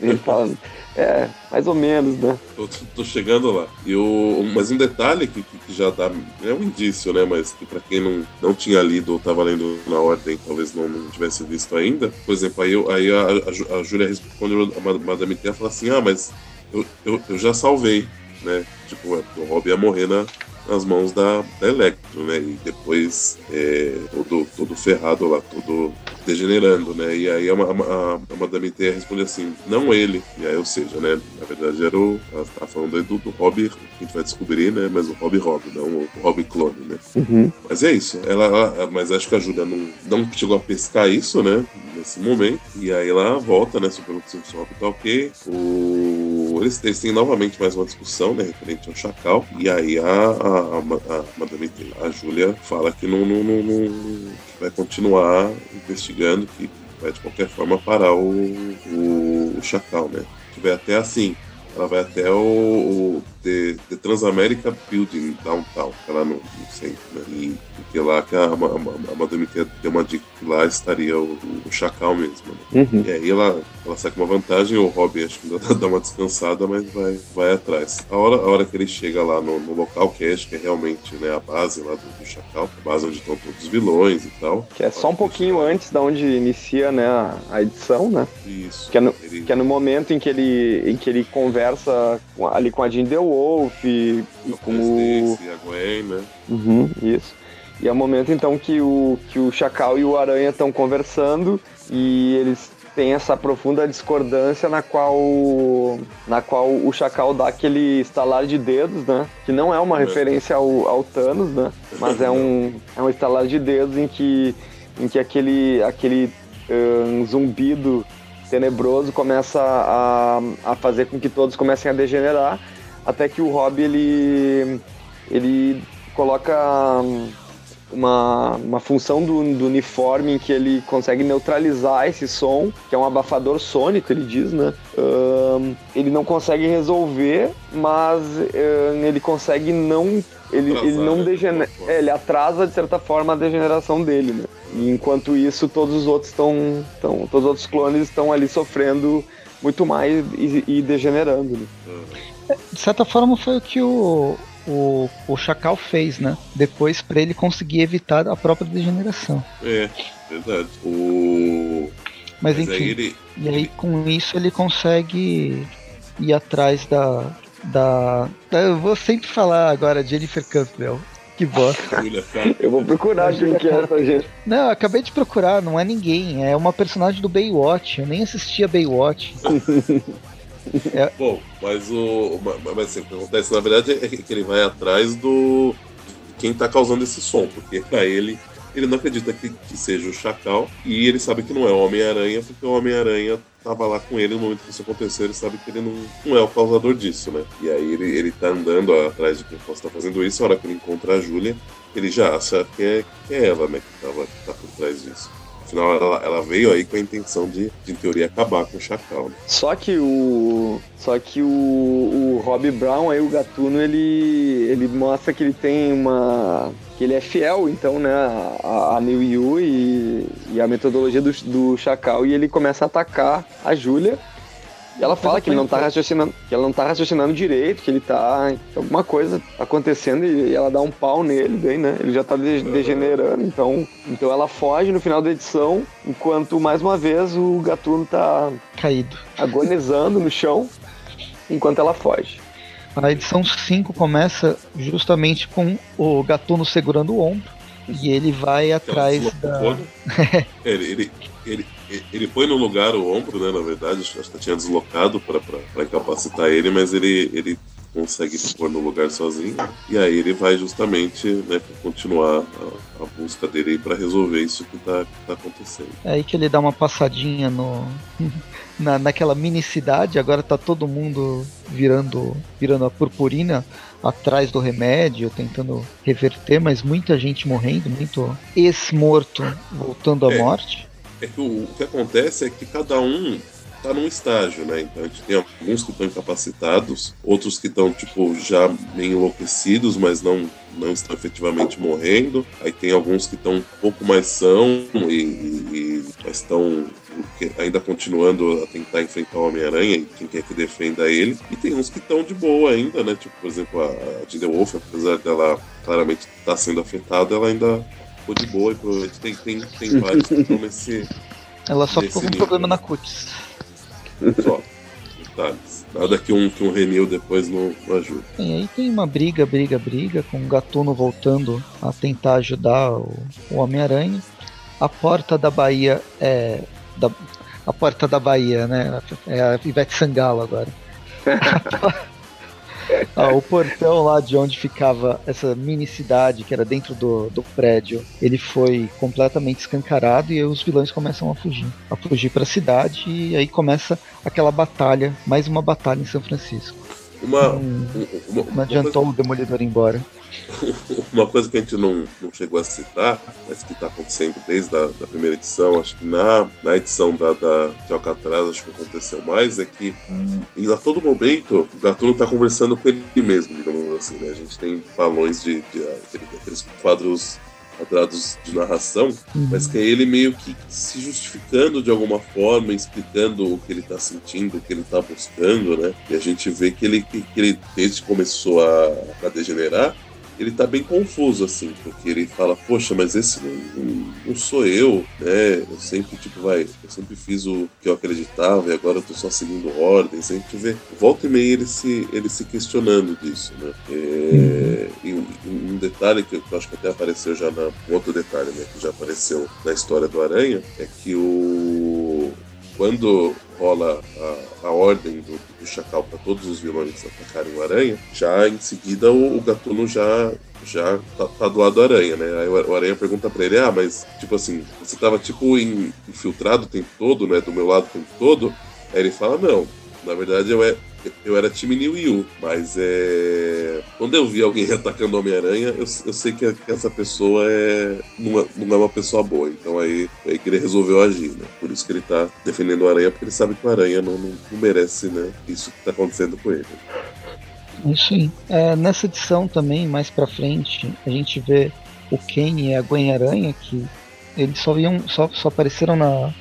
Ele fala: É, mais ou menos, né? Tô, tô chegando lá. E o, mas um detalhe que, que, já dá. É um indício, né? Mas que pra quem não, não tinha lido ou tava lendo na ordem, talvez não, não tivesse visto ainda. Por exemplo, aí, aí a, a, a Júlia responde a Madame T fala assim: Ah, mas eu, eu, eu já salvei, né? Tipo, o Rob ia morrer na, nas mãos da, da Electro, né? E depois é, todo, todo ferrado lá, todo degenerando, né? E aí a, a, a Madame T responde assim, não ele. E aí, ou seja, né? Na verdade era o. Ela tá falando aí do, do Rob, que a gente vai descobrir, né? Mas o Rob Rob, não o Rob clone, né? Uhum. Mas é isso. Ela, ela, mas acho que a Julia não, não chegou a pescar isso, né? Nesse momento. E aí ela volta, né? O que o Rob tá ok. O... Eles, eles têm novamente mais uma discussão, né? Referente ao Chacal. E aí a, a, a, Madame a Julia, fala que não, não, não, não vai continuar investigando, que vai de qualquer forma parar o, o, o Chacal, né? Que vai até assim, ela vai até o, o The, The Transamerica Building Downtown, que ela no, no centro, né? E porque lá que a, a, a Madame deu uma dica que lá estaria o, o Chacal mesmo. Né? Uhum. E aí ela, ela sai com uma vantagem, o Robin acho que ainda dá uma descansada, mas vai, vai atrás. A hora, a hora que ele chega lá no, no local, que acho que é realmente né, a base lá do, do Chacal, a base onde estão todos os vilões e tal. Que é só um pouquinho antes da onde inicia né, a, a edição, né? Isso. Que é, no, ele... que é no momento em que ele, em que ele conversa ali com a Jean Wolf e, e com o. E a Gwen, né? Uhum, isso. E é o momento então que o, que o Chacal e o Aranha estão conversando e eles têm essa profunda discordância na qual na qual o Chacal dá aquele estalar de dedos, né? Que não é uma é. referência ao, ao Thanos, né? Mas é um, é um estalar de dedos em que, em que aquele, aquele um, zumbido tenebroso começa a, a fazer com que todos comecem a degenerar até que o Rob ele ele coloca uma, uma função do, do, uniforme em que ele consegue neutralizar esse som, que é um abafador sônico, ele diz, né? Um, ele não consegue resolver, mas um, ele consegue não. Ele, ele não né, degenera. É, ele atrasa, de certa forma, a degeneração dele, né? E enquanto isso, todos os outros estão. Todos os outros clones estão ali sofrendo muito mais e, e degenerando. Né? Uhum. De certa forma, foi o que o, o, o Chacal fez, né? Depois para ele conseguir evitar a própria degeneração. É, verdade. O... Mas, Mas enfim, aí ele... e aí com isso ele consegue ir atrás da, da, da. Eu vou sempre falar agora Jennifer Campbell. Que bosta. Eu vou procurar quem que é essa gente. Não, eu acabei de procurar, não é ninguém. É uma personagem do Baywatch. Eu nem assistia Baywatch. É. Bom, mas o. Mas assim, o que acontece na verdade é que ele vai atrás do. quem tá causando esse som, porque pra ele. Ele não acredita que, que seja o Chacal e ele sabe que não é o Homem-Aranha, porque o Homem-Aranha tava lá com ele no momento que isso aconteceu, ele sabe que ele não, não é o causador disso, né? E aí ele, ele tá andando atrás de quem possa estar tá fazendo isso, a hora que ele encontra a Júlia, ele já acha que é, que é ela, né, que, tava, que tá por trás disso Afinal, ela, ela veio aí com a intenção de, de, em teoria, acabar com o Chacal. Né? Só que o. Só que o, o Rob Brown, aí, o gatuno, ele, ele mostra que ele tem uma. que ele é fiel, então, né, a, a New Yu e, e a metodologia do, do Chacal, e ele começa a atacar a Júlia e ela fala que ele não tá raciocinando, que ela não tá raciocinando direito, que ele tá. alguma coisa acontecendo e ela dá um pau nele, bem, né? Ele já tá de degenerando. Então, então ela foge no final da edição, enquanto mais uma vez o gatuno tá caído. Agonizando no chão, enquanto ela foge. A edição 5 começa justamente com o gatuno segurando o ombro e ele vai atrás da. ele, ele, ele, ele põe no lugar o ombro, né? Na verdade, acho que tinha deslocado para incapacitar ele, mas ele, ele consegue pôr no lugar sozinho. E aí ele vai justamente né, continuar a, a busca dele para resolver isso que está tá acontecendo. É aí que ele dá uma passadinha no. Na, naquela mini cidade, agora tá todo mundo virando, virando a purpurina atrás do remédio, tentando reverter, mas muita gente morrendo, muito ex-morto voltando à é. morte é que o, o que acontece é que cada um está num estágio, né? Então a gente tem alguns que estão incapacitados, outros que estão tipo já meio enlouquecidos, mas não não estão efetivamente morrendo. Aí tem alguns que estão um pouco mais são e, e, estão ainda continuando a tentar enfrentar o Homem-Aranha e quem quer que defenda ele. E tem uns que estão de boa ainda, né? Tipo, por exemplo, a Jade Wolf, apesar dela claramente estar tá sendo afetada, ela ainda ficou de boa e provavelmente tem, tem, tem vários nesse. Ela só ficou com um problema na cutis. Só. Detalhes. Nada que um, que um Renil depois não, não ajude. E aí tem uma briga, briga, briga, com o Gatuno voltando a tentar ajudar o, o Homem-Aranha. A porta da Bahia é. Da, a porta da Bahia, né? É a Ivete Sangalo agora. ah, o portão lá de onde ficava essa mini cidade, que era dentro do, do prédio, ele foi completamente escancarado e os vilões começam a fugir. A fugir para a cidade e aí começa aquela batalha, mais uma batalha em São Francisco. Uma, hum, uma, uma não adiantou coisa... o Demolidor ir embora. uma coisa que a gente não, não chegou a citar, mas que está acontecendo desde a da primeira edição, acho que na, na edição da, da, de Alcatraz, acho que aconteceu mais, é que em, a todo momento o Gatuno está conversando com ele mesmo, digamos assim, né? A gente tem balões de, de, de aqueles quadros quadrados de narração, uhum. mas que é ele meio que se justificando de alguma forma, explicando o que ele está sentindo, o que ele está buscando, né? E a gente vê que ele, que ele desde que começou a, a degenerar, ele tá bem confuso, assim, porque ele fala, poxa, mas esse não, não, sou eu, né? Eu sempre, tipo, vai, eu sempre fiz o que eu acreditava e agora eu tô só seguindo ordens. A gente vê, volta e meia ele se, ele se questionando disso, né? É, e um, um, detalhe que eu acho que até apareceu já na. Outro detalhe, né? Que já apareceu na história do Aranha, é que o. Quando rola a, a ordem do, do Chacal para todos os vilões atacarem o Aranha, já em seguida o, o Gatuno já já tá, tá, do lado do Aranha, né? Aí o Aranha pergunta pra ele, ah, mas tipo assim, você tava tipo infiltrado o tempo todo, né? Do meu lado o tempo todo? Aí ele fala, não, na verdade eu, é, eu era time New Yu, mas é. Quando eu vi alguém atacando Homem-Aranha, eu, eu sei que, essa pessoa é não, é, não é uma pessoa boa. Então aí, aí que ele resolveu agir, né? Por isso que ele tá defendendo o Aranha, porque ele sabe que o Aranha não, não, não merece, né? Isso que tá acontecendo com ele. Isso aí. É, nessa edição também, mais pra frente, a gente vê o Ken e a Gwen Aranha, que eles só, iam, só, só apareceram na,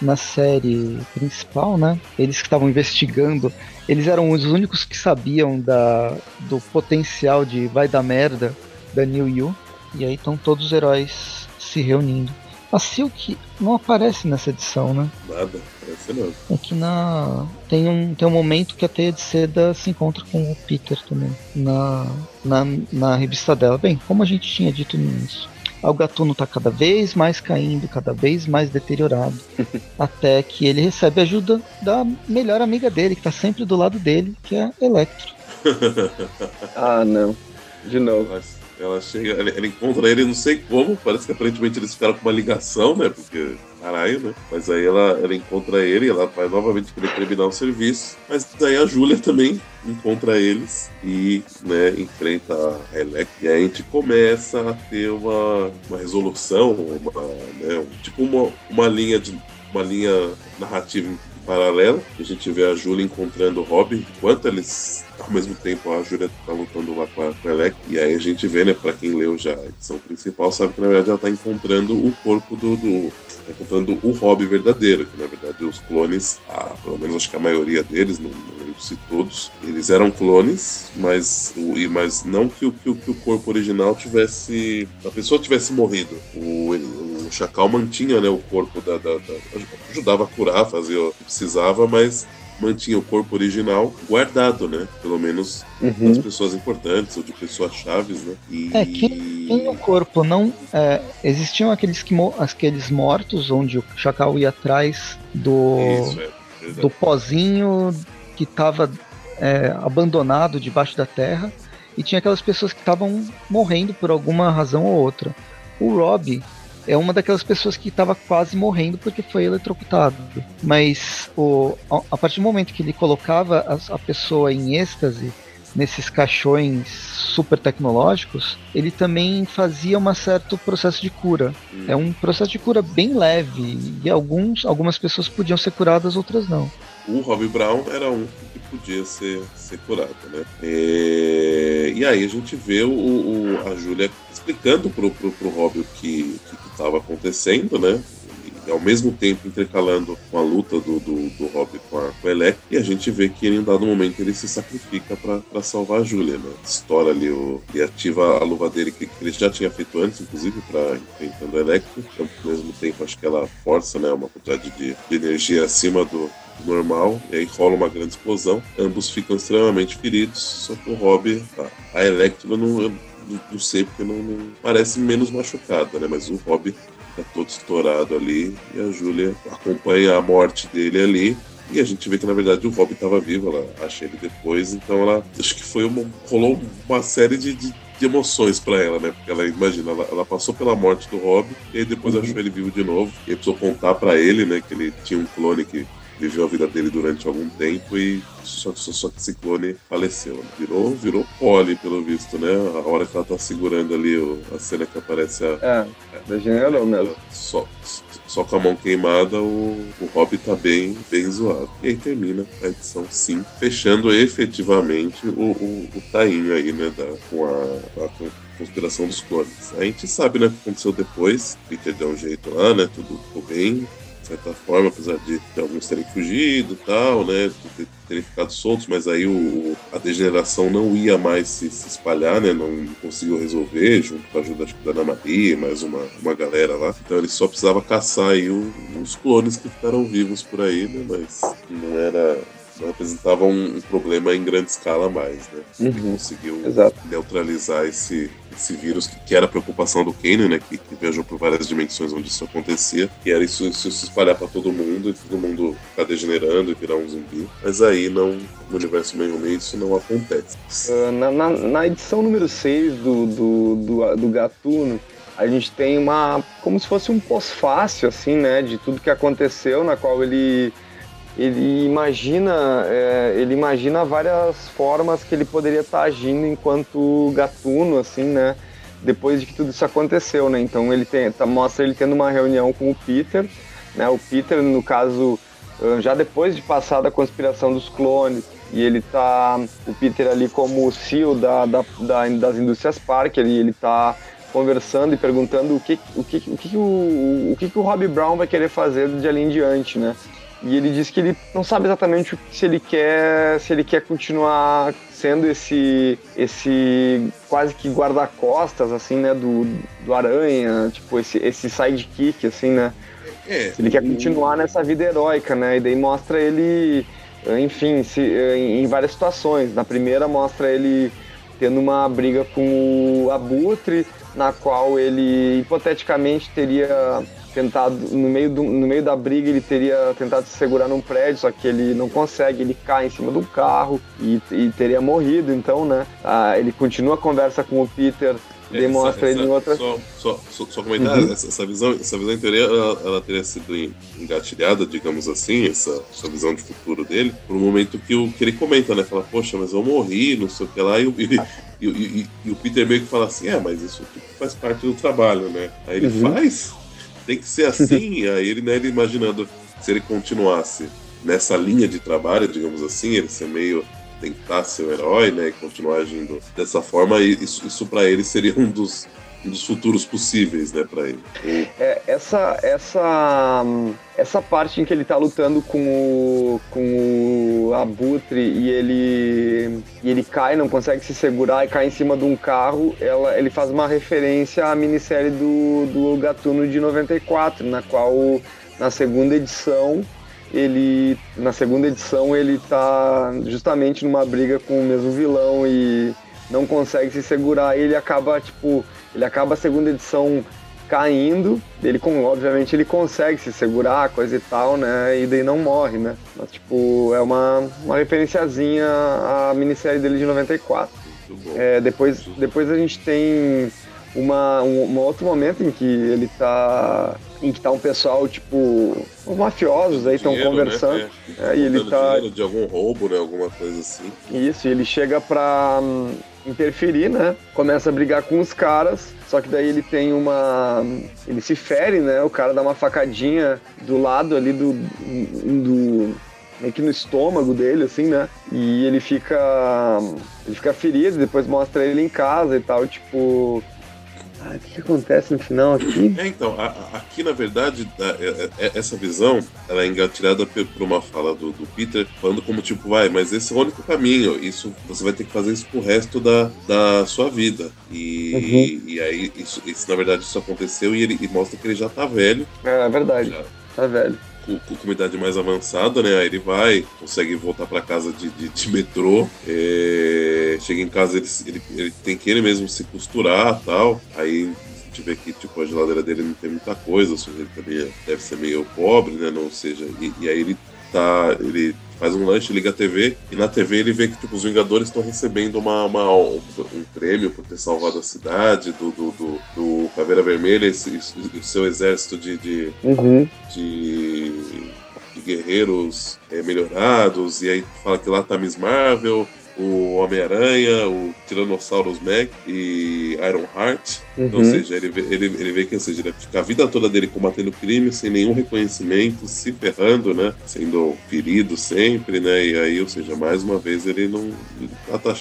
na série principal, né? Eles que estavam investigando, eles eram os únicos que sabiam da, do potencial de vai dar merda da New Yu. E aí estão todos os heróis se reunindo. A Silk não aparece nessa edição, né? Nada, parece não. É que na. Tem um, tem um momento que a Teia de Seda se encontra com o Peter também. Na, na, na revista dela. Bem, como a gente tinha dito no início o gatuno está cada vez mais caindo, cada vez mais deteriorado, até que ele recebe ajuda da melhor amiga dele, que está sempre do lado dele, que é Electro. ah, não. De novo. Ela chega, ela, ela, encontra ele, não sei como, parece que aparentemente eles ficaram com uma ligação, né? Porque caralho, né? Mas aí ela, ela encontra ele, ela vai novamente querer terminar o serviço. Mas daí a Júlia também encontra eles e né, enfrenta a Elec. E aí a gente começa a ter uma, uma resolução, uma, né, tipo uma, uma linha de uma linha narrativa paralela. A gente vê a Júlia encontrando o Robin, enquanto eles ao mesmo tempo a Júlia tá lutando lá com a, com e aí a gente vê, né, pra quem leu já a edição principal, sabe que na verdade ela tá encontrando o corpo do, do tá encontrando o Robin verdadeiro, que na verdade os clones, ah, pelo menos acho que a maioria deles, não, não lembro se todos, eles eram clones, mas, o, mas não que o, que, que o corpo original tivesse. a pessoa tivesse morrido. O, o Chacal mantinha né, o corpo da, da, da, ajudava a curar, fazia o que precisava, mas mantinha o corpo original guardado, né? Pelo menos uhum. das pessoas importantes ou de pessoas chaves, né? E... É, que o corpo não. É, existiam aqueles, que, aqueles mortos onde o Chacal ia atrás do, Isso, é, do pozinho que estava é, abandonado debaixo da terra e tinha aquelas pessoas que estavam morrendo por alguma razão ou outra. O Rob é uma daquelas pessoas que estava quase morrendo porque foi eletrocutado. Mas o, a partir do momento que ele colocava a, a pessoa em êxtase, nesses caixões super tecnológicos, ele também fazia um certo processo de cura. Hum. É um processo de cura bem leve e alguns, algumas pessoas podiam ser curadas, outras não. O Rob Brown era um que podia ser, ser curado, né? E, e aí a gente vê o, o a Júlia explicando pro, pro, pro Rob o que estava acontecendo, né? E ao mesmo tempo intercalando com a luta do, do, do Rob com a, com e a gente vê que em um dado momento ele se sacrifica para salvar a Julia, né? Estoura ali o. e ativa a luva dele que, que ele já tinha feito antes, inclusive, para enfrentando a Elec. Então, ao mesmo tempo, acho que ela força né, uma quantidade de, de energia acima do, normal, e aí rola uma grande explosão. Ambos ficam extremamente feridos, só que o Rob, a, a não, não sei porque não, não, parece menos machucada, né? Mas o Rob tá todo estourado ali e a Júlia acompanha a morte dele ali. E a gente vê que na verdade o Rob estava vivo, ela acha ele depois, então ela acho que foi uma, rolou uma série de, de, de emoções para ela, né? Porque ela imagina, ela, ela, passou pela morte do Rob e aí depois uhum. achou ele vivo de novo. E aí precisou contar para ele, né, que ele tinha um clone que viveu a vida dele durante algum tempo e só, só, só que esse clone faleceu. Virou, virou pole, pelo visto, né? A hora que ela tá segurando ali o, a cena que aparece a. É, degenerou mesmo. Só, só com a mão queimada, o, o Rob tá bem, bem zoado. E aí termina a edição 5, fechando efetivamente o, o, o tainho aí, né? Da, com a, a conspiração dos clones. A gente sabe, né, o que aconteceu depois. Peter deu um jeito lá, né? Tudo ficou bem certa forma, apesar de, alguns terem fugido e tal, né? Terem ficado soltos, mas aí o, a degeneração não ia mais se, se, espalhar, né? Não conseguiu resolver, junto com a ajuda acho, da Ana Maria, mais uma, uma galera lá. Então ele só precisava caçar aí os clones que ficaram vivos por aí, né? Mas não era representava um, um, problema em grande escala mais, né? Uhum. Conseguiu Exato. neutralizar esse, esse vírus, que, que, era a preocupação do Kane, né? Que, que, viajou por várias dimensões onde isso acontecia, que era isso, isso se espalhar para todo mundo e todo mundo ficar degenerando e virar um zumbi. Mas aí não, no universo meio meio isso não acontece. Uh, na, na, na, edição número 6 do, do, do, do Gatuno, a gente tem uma. como se fosse um pós-fácil, assim, né? De tudo que aconteceu, na qual ele ele imagina, é, ele imagina várias formas que ele poderia estar tá agindo enquanto gatuno, assim, né? Depois de que tudo isso aconteceu, né? Então ele tem, tá, mostra ele tendo uma reunião com o Peter, né? O Peter, no caso, já depois de passar da conspiração dos clones, e ele tá, o Peter ali como CEO da, da, da das indústrias Park, ele, ele tá conversando e perguntando o que o que, o que, o, o que, que o Rob Brown vai querer fazer de ali em diante, né? E ele disse que ele não sabe exatamente se ele quer, se ele quer continuar sendo esse esse quase que guarda-costas assim, né, do, do Aranha, tipo esse esse sidekick assim, né? É, ele quer continuar nessa vida heróica, né? E daí mostra ele, enfim, se, em várias situações. Na primeira mostra ele tendo uma briga com o Abutre, na qual ele hipoteticamente teria tentado, no meio, do, no meio da briga, ele teria tentado se segurar num prédio, só que ele não consegue, ele cai em cima do carro e, e teria morrido, então, né? Ah, ele continua a conversa com o Peter demonstra essa, ele em outra. Só, só, só, só comentar, uhum. essa, essa, visão, essa visão em teoria, ela, ela, teria sido engatilhada, digamos assim, essa, essa visão de futuro dele, por um momento que, o, que ele comenta, né? Fala, poxa, mas eu morri, não sei o que lá, e, e, e, e, e o Peter meio que fala assim, é, mas isso tipo, faz parte do trabalho, né? Aí ele uhum. faz, tem que ser assim, aí ele, né, ele imaginando se ele continuasse nessa linha de trabalho, digamos assim, ele ser meio tentar ser o herói, né, e continuar agindo dessa forma, isso, isso para ele seria um dos, dos futuros possíveis, né, para ele. É, essa, essa, essa parte em que ele tá lutando com o, com o Abutre e ele, e ele cai, não consegue se segurar e cai em cima de um carro, ela, ele faz uma referência à minissérie do, do Gatuno de 94, na qual, na segunda edição, ele na segunda edição ele tá justamente numa briga com o mesmo vilão e não consegue se segurar e ele acaba tipo ele acaba a segunda edição caindo ele com obviamente ele consegue se segurar coisa e tal né e daí não morre né mas tipo é uma uma referenciazinha à minissérie dele de 94 é, depois depois a gente tem uma, um, um outro momento em que ele tá. Em que tá um pessoal, tipo. Os mafiosos aí estão né? conversando. Né? É, e ele tá. De algum roubo, né? Alguma coisa assim. Isso, e ele chega pra hum, interferir, né? Começa a brigar com os caras. Só que daí ele tem uma. Ele se fere, né? O cara dá uma facadinha do lado ali do. do meio que no estômago dele, assim, né? E ele fica. Ele fica ferido, depois mostra ele em casa e tal, tipo. O que acontece no final aqui? É, então, a, a, aqui na verdade, a, é, é, essa visão ela é engatilhada por, por uma fala do, do, Peter, falando como tipo, vai, mas esse é o único caminho, isso você vai ter que fazer isso pro resto da, da sua vida. E, uhum. e aí, isso, isso, na verdade, isso aconteceu e ele e mostra que ele já tá velho. É, é verdade, já. tá velho com, com idade mais avançada, né? Aí ele vai, consegue voltar para casa de, de, de metrô. É, chega em casa, ele, ele, ele, tem que ele mesmo se costurar tal. Aí gente vê que tipo, a geladeira dele não tem muita coisa, ele também deve ser meio pobre, né? Não seja. E, e aí ele tá. Ele faz um lanche, liga a TV, e na TV ele vê que tipo, os Vingadores estão recebendo uma, uma, um, um, prêmio por ter salvado a cidade, do, do, do, do Caveira Vermelha e o seu exército de, de, uhum. de, de guerreiros é, melhorados, e aí fala que lá tá Miss Marvel, o Homem-Aranha, o Tyrannosaurus Mac e Iron Heart. Uhum. Ou seja, ele vê, ele, ele vê que ou seja, ele fica a vida toda dele combatendo crime sem nenhum reconhecimento, se ferrando, né? Sendo ferido sempre, né? E aí, ou seja, mais uma vez ele não. Ele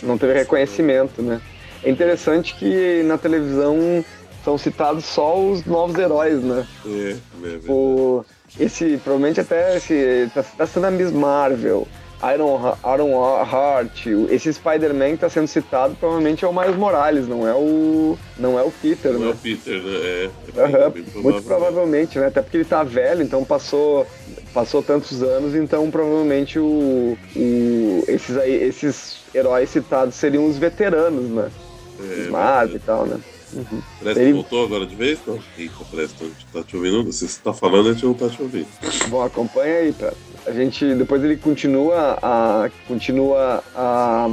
não teve reconhecimento, né? É interessante que na televisão são citados só os novos heróis, né? É, é o, esse, provavelmente até esse, tá, tá sendo a Miss Marvel. Iron, Iron Heart, esse Spider-Man que está sendo citado provavelmente é o Miles Morales, não é o não é o Peter, não né? é o Peter, né? É, é bem, bem muito provavelmente, né? Até porque ele está velho, então passou passou tantos anos, então provavelmente o, o esses aí esses heróis citados seriam os veteranos, né? É, Mas e tal, né? Uhum. Preston ele... voltou agora de vez? Não? Eita, Preston, tá te ouvindo. Se você tá falando, a gente não tá te ouvindo. Bom, acompanha aí, Preston a gente depois ele continua a continua a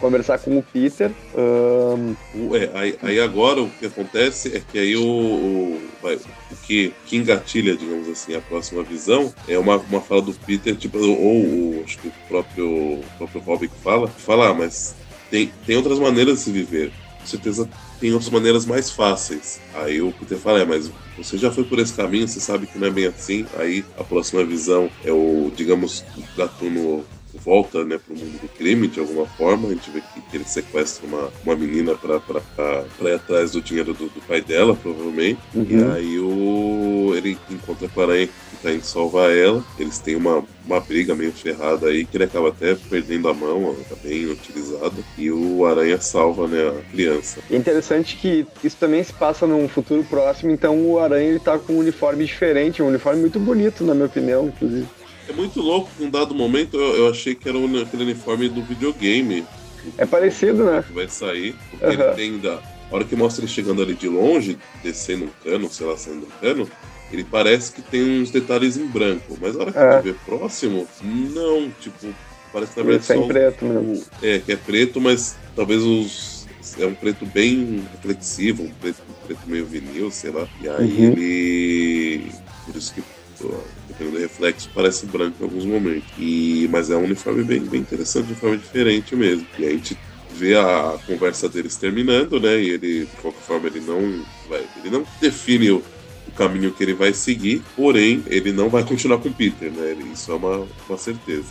conversar com o Peter. Um... É, aí, aí, agora o que acontece é que aí o, o, o, que, que engatilha, digamos assim, a próxima visão é uma, uma fala do Peter, tipo, ou, acho que o próprio, o próprio Robin que fala, fala, ah, mas tem, tem outras maneiras de se viver. Com certeza tem outras maneiras mais fáceis. Aí o Peter fala, é, mas você já foi por esse caminho, você sabe que não é bem assim. Aí a próxima visão é o, digamos, Gatuno volta né, para o mundo do crime de alguma forma. A gente vê que, que ele sequestra uma, uma menina para ir atrás do dinheiro do, do pai dela, provavelmente. Uhum. E aí o, ele encontra com a aranha que está indo salvar ela. Eles têm uma, uma briga meio ferrada aí, que ele acaba até perdendo a mão, ela tá bem utilizada. E o aranha salva né, a criança. É interessante que isso também se passa num futuro próximo, então o aranha ele tá com um uniforme diferente, um uniforme muito bonito, na minha opinião, inclusive. É muito louco em um dado momento eu, eu achei que era aquele uniforme do videogame. É parecido, né? Que vai sair. Porque uhum. ele tem da. A hora que mostra ele chegando ali de longe, descendo um cano, sei lá, saindo um cano, ele parece que tem uns detalhes em branco. Mas a hora que é. vê próximo, não, tipo, parece que na verdade é só. preto mesmo. É, que é preto, mas talvez os é um preto bem reflexivo, um preto, um preto meio vinil, sei lá. E aí uhum. ele. Por isso que dependendo do reflexo, parece branco em alguns momentos. E, mas é um uniforme bem, bem interessante, um uniforme diferente mesmo. E a gente vê a conversa deles terminando, né? E ele, de qualquer forma, ele não vai, ele não define o, o caminho que ele vai seguir, porém, ele não vai continuar com o Peter, né? Isso é uma, uma certeza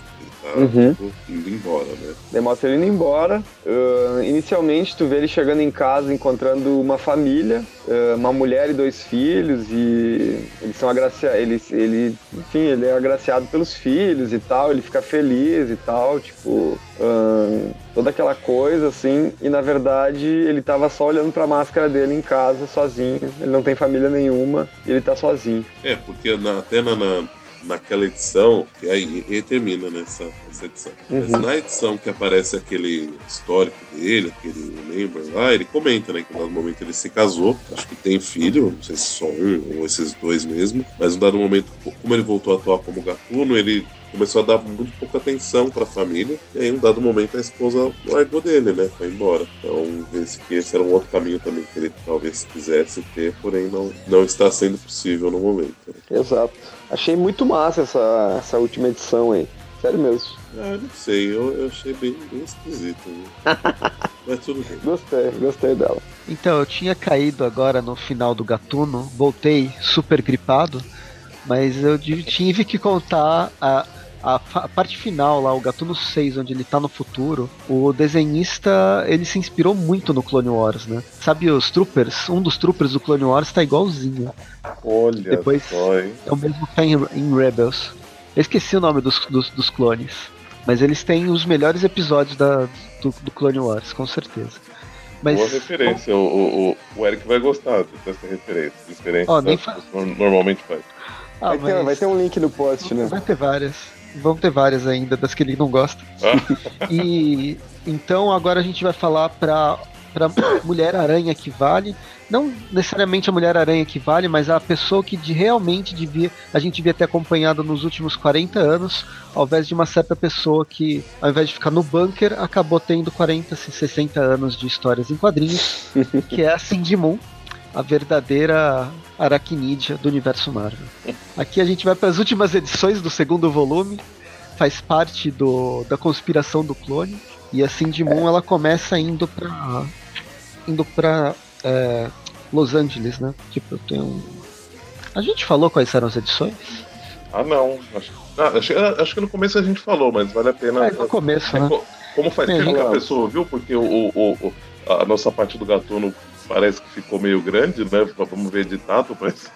uhum. tipo, indo embora, né? Demonstra ele indo embora. Uh, inicialmente, tu vê ele chegando em casa, encontrando uma família, uh, uma mulher e dois filhos, e eles são agraciados. Ele, ele, enfim, ele é agraciado pelos filhos e tal, ele fica feliz e tal, tipo. Uh, toda aquela coisa assim, e na verdade ele tava só olhando pra máscara dele em casa, sozinho. Ele não tem família nenhuma, e ele tá sozinho. É, porque na, até na, na naquela edição, e aí e termina nessa, nessa edição. Uhum. Mas na edição que aparece aquele histórico dele, aquele membro lá, ele comenta, né, que no dado momento ele se casou, acho que tem filho, não sei se só um ou esses dois mesmo, mas no dado momento, como ele voltou a atuar como gatuno, ele começou a dar muito pouca atenção para a família, e aí, em um dado momento, a esposa largou dele, né? Foi embora. Então, vê-se que esse era um outro caminho também que ele talvez quisesse ter, porém não, não está sendo possível no momento. Né? Exato. Achei muito massa essa, essa última edição aí. Sério mesmo. Ah, não sei, eu, eu achei bem, bem esquisito. Né? Mas tudo bem. Gostei, gostei dela. Então, eu tinha caído agora no final do Gatuno, voltei super gripado, mas eu tive que contar a, a, a, parte final lá, o Gatuno 6, onde ele tá no futuro, o desenhista, ele se inspirou muito no Clone Wars, né? Sabe os Troopers? Um dos Troopers do Clone Wars tá igualzinho. Olha Depois, só, hein? É o mesmo que tá em, em Rebels. Eu esqueci o nome dos, dos, dos, clones. Mas eles têm os melhores episódios da, do, do Clone Wars, com certeza. Mas, Boa referência, o, o, o Eric vai gostar dessa referência. Diferente oh, nem fa... normalmente faz. Ah, vai, ter, vai, ter, um link no post, né? Vai ter várias vão ter várias ainda, das que ele não gosta. Ah. e então agora a gente vai falar pra, pra Mulher Aranha que vale. Não necessariamente a Mulher Aranha que vale, mas a pessoa que de, realmente devia, a gente devia ter acompanhado nos últimos 40 anos, ao invés de uma certa pessoa que, ao invés de ficar no bunker, acabou tendo 40, 60 anos de histórias em quadrinhos, que é a Cindy Moon, a verdadeira aracnídea do universo Marvel. Aqui a gente vai para as últimas edições do segundo volume, faz parte do, da conspiração do clone, e a Cindy Moon ela começa indo para indo para é, Los Angeles, né? Tipo, eu tenho a gente falou quais eram as edições? Ah, não. Acho, ah, acho, acho, que no começo a gente falou, mas vale a pena. É, no começo, é, né? Como faz tempo que a pessoa viu, porque o, o, o, a nossa parte do gatuno parece que ficou meio grande, né? Vamos ver editado, parece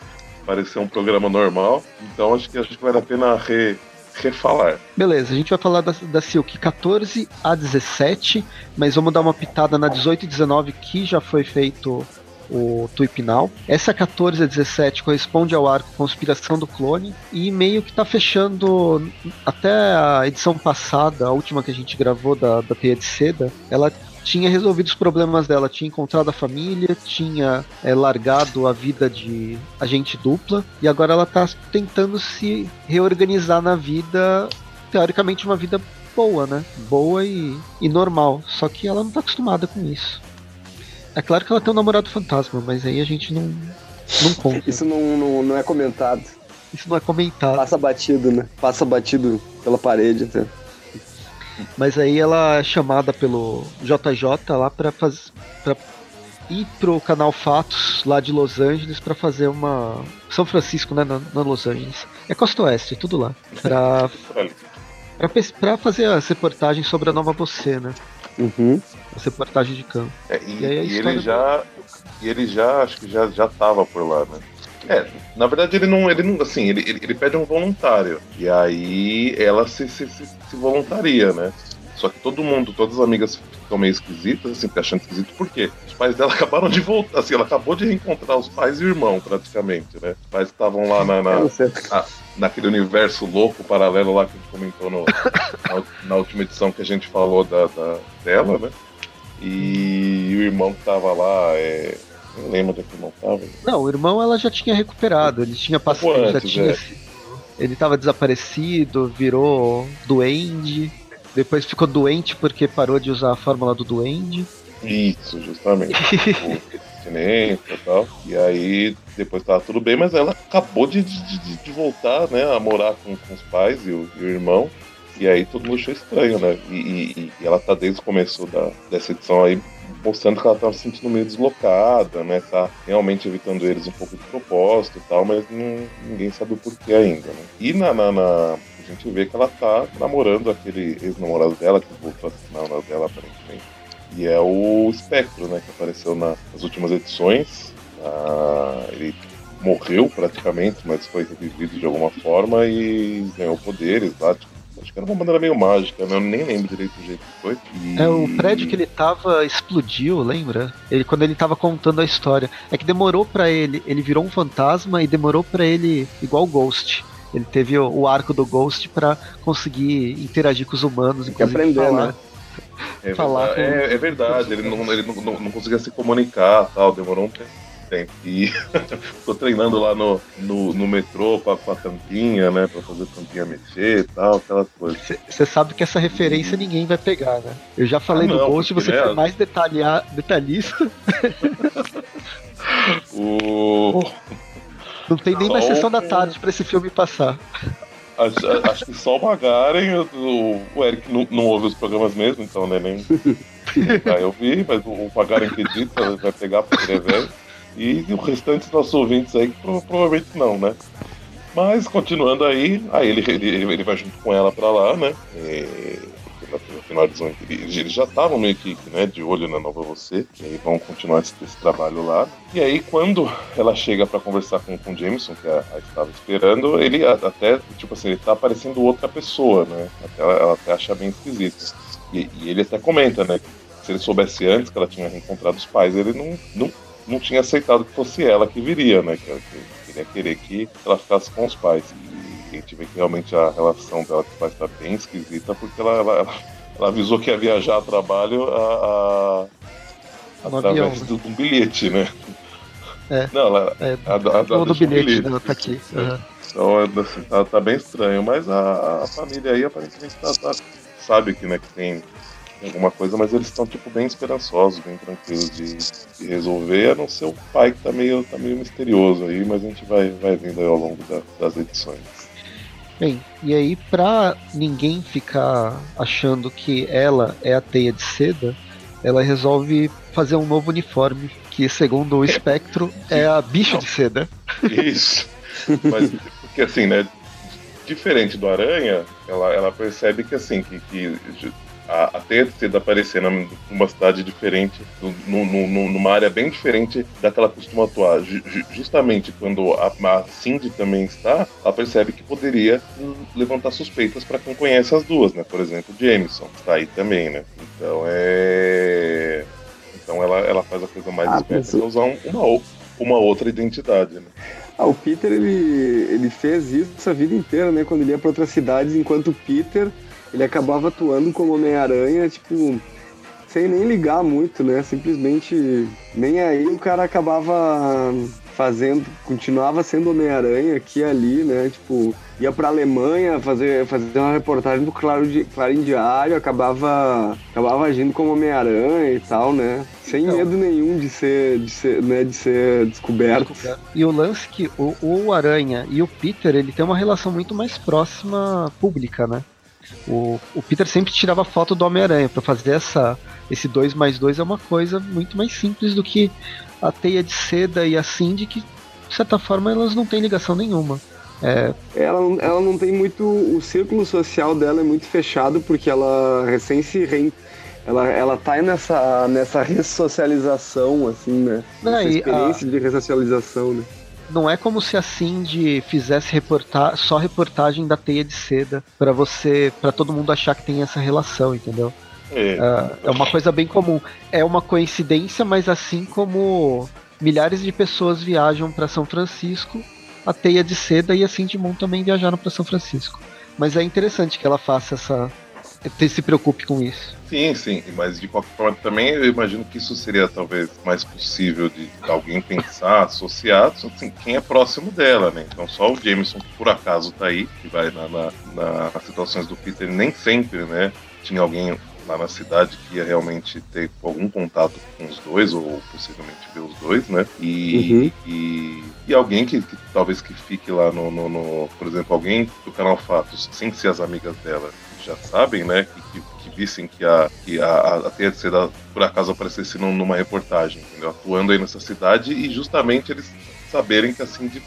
parecer um programa normal. Então acho que acho que vale a pena re, refalar. Beleza, a gente vai falar da, da Silk 14 a 17, mas vamos dar uma pitada na 18 e 19 que já foi feito o Tuipinal. Essa 14 a 17 corresponde ao arco Conspiração do Clone e meio que tá fechando até a edição passada, a última que a gente gravou da, da Teia de Seda, ela tinha resolvido os problemas dela, tinha encontrado a família, tinha é, largado a vida de agente dupla e agora ela tá tentando se reorganizar na vida, teoricamente uma vida boa, né? Boa e, e normal. Só que ela não tá acostumada com isso. É claro que ela tem um namorado fantasma, mas aí a gente não, não conta. Isso não, não, não é comentado. Isso não é comentado. Passa batido, né? Passa batido pela parede até. Mas aí ela é chamada pelo JJ lá para fazer para ir pro canal Fatos lá de Los Angeles para fazer uma São Francisco, né, na, na, Los Angeles. É Costa Oeste, tudo lá. Para para fazer as reportagens sobre a nova você, né? Uhum. As reportagens de campo. É, e, e, e ele já e ele já acho que já já tava por lá, né? É, na verdade ele não, ele não, assim, ele, ele, ele pede um voluntário. E aí ela se, se, se, se, voluntaria, né? Só que todo mundo, todas as amigas ficam meio esquisitas, assim, achando esquisito, por quê? Os pais dela acabaram de voltar, assim, ela acabou de reencontrar os pais e o irmão, praticamente, né? Os pais estavam lá na, na, na, naquele universo louco paralelo lá que a gente comentou no, na, na, última edição que a gente falou da, da dela, né? E o irmão que tava lá é não lembro onde é que o irmão tava. Não, o irmão ela já tinha recuperado, ele tinha passado, antes, já tinha. É. Ele tava desaparecido, virou duende, depois ficou doente porque parou de usar a fórmula do duende. Isso, justamente. abstinência e tal. E aí depois tava tudo bem, mas ela acabou de, de, de voltar, né, a morar com, com os pais e o, e o, irmão. E aí todo mundo achou estranho, né? E, e, e ela tá desde o começo da, dessa edição aí mostrando que ela tava se sentindo meio deslocada, né? Tá realmente evitando eles um pouco de propósito e tal, mas não, ninguém sabe o porquê ainda, né? E na, na, na a gente vê que ela tá namorando aquele ex-namorado dela, que voltou a se namorar dela aparentemente. E é o Espectro, né? Que apareceu na, nas últimas edições. Ah, ele morreu praticamente, mas foi revivido de alguma forma e ganhou poderes lá. Tipo, acho que era uma maneira meio mágica, né? Eu nem lembro direito do jeito que foi. E... É, o prédio que ele tava explodiu, lembra? Ele, quando ele tava contando a história. É que demorou para ele, ele virou um fantasma e demorou para ele, igual o Ghost. Ele teve o, o arco do Ghost para conseguir interagir com os humanos. Tem que aprender, falar. né? É falar verdade, com... é, é, verdade, ele, não, ele não, não, conseguia se comunicar tal, demorou um tempo. E tô treinando lá no, no, no metrô com a, tampinha, né? Pra fazer tampinha mexer e tal, aquelas coisas. Você sabe que essa referência ninguém vai pegar, né? Eu já falei ah, não, no post, você foi mais detalhar, detalhista. o... Não tem nem mais sessão da tarde pra esse filme passar. Acho, acho, que só o Magaren, o, o Eric não, não, ouve os programas mesmo, então né, nem vai ouvir, mas o, o Magaren que edita vai pegar porque ele é velho. E o restante dos nossos ouvintes aí, provavelmente não, né? Mas continuando aí, aí ele, ele, ele vai junto com ela pra lá, né? E no final eles, eles já estavam meio que né, de olho na Nova Você, e aí vão continuar esse, esse trabalho lá. E aí, quando ela chega para conversar com, com o Jameson, que a, a estava esperando, ele até, tipo assim, ele tá parecendo outra pessoa, né? Até, ela, ela até acha bem esquisito. E, e, ele até comenta, né? Que se ele soubesse antes que ela tinha reencontrado os pais, ele não, não, não tinha aceitado que fosse ela que viria, né? Que, que, que ele ia querer que ela ficasse com os pais. E a gente vê que realmente a relação dela com os pais tá bem esquisita, porque ela, ela, ela, ela avisou que ia viajar a trabalho a, a através avião, de um bilhete, né? É. Não, ela, é, a, a, do bilhete, bilhete né, tá aqui. Uhum. Então, assim, tá, tá, bem estranho, mas a, a família aí aparentemente tá, tá, sabe que, né, que tem alguma coisa, mas eles estão tipo bem esperançosos, bem tranquilos de, de, resolver, a não ser o pai que tá meio, tá meio misterioso aí, mas a gente vai, vai vendo aí ao longo da, das edições. Bem, e aí pra ninguém ficar achando que ela é a teia de seda, ela resolve fazer um novo uniforme, que segundo o espectro é a bicho de seda. Isso. Mas porque assim, né? Diferente do Aranha, ela, ela percebe que assim, que, que a, a de seda aparecer numa cidade diferente, no, no, numa área bem diferente da que ela costuma atuar. justamente quando a, a Cindy também está, ela percebe que poderia levantar suspeitas para quem conhece as duas, né? Por exemplo, Jameson está aí também, né? Então é. Então ela, ela faz a coisa mais ah, esperta é usar uma, uma outra identidade, né? Ah, o Peter ele, ele fez isso a vida inteira, né? Quando ele ia para outras cidades, enquanto Peter ele acabava atuando como Homem-Aranha, tipo, sem nem ligar muito, né? Simplesmente nem aí o cara acabava fazendo, continuava sendo Homem-Aranha aqui e ali, né? Tipo, ia pra Alemanha fazer, fazer uma reportagem do Claro, Clarim Diário, acabava, acabava agindo como Homem-Aranha e tal, né? Sem então, medo nenhum de ser, de ser, né, de ser descoberto. E o lance que o, o Aranha e o Peter, ele tem uma relação muito mais próxima pública, né? O, o Peter sempre tirava foto do Homem-Aranha. para fazer essa, esse 2 mais 2 é uma coisa muito mais simples do que a teia de seda e a Cindy, que de certa forma elas não têm ligação nenhuma. É... Ela, ela não tem muito. O círculo social dela é muito fechado porque ela recém se ela, ela tá nessa, nessa ressocialização, assim, né? Não, Essa experiência a... de ressocialização, né? Não é como se a Cindy fizesse reportar, só reportagem da teia de seda para você, para todo mundo achar que tem essa relação, entendeu? É. Uh, é uma coisa bem comum. É uma coincidência, mas assim como milhares de pessoas viajam para São Francisco, a teia de seda e a Cindy Moon também viajaram para São Francisco. Mas é interessante que ela faça essa, se preocupe com isso. Sim, sim, mas de qualquer forma também eu imagino que isso seria talvez mais possível de alguém pensar, associar assim, quem é próximo dela, né? Então só o Jameson que por acaso tá aí, que vai na, na, nas situações do Peter, nem sempre, né? Tinha alguém lá na cidade que ia realmente ter algum contato com os dois, ou possivelmente ver os dois, né? E, uhum. e, e, alguém que, que, talvez que fique lá no, no, no, Por exemplo, alguém do canal Fatos, sem ser as amigas dela, já sabem, né? Que, que, que vissem que a, que a, a, a THC por acaso aparecesse numa reportagem, entendeu? Atuando aí nessa cidade e justamente eles saberem que assim de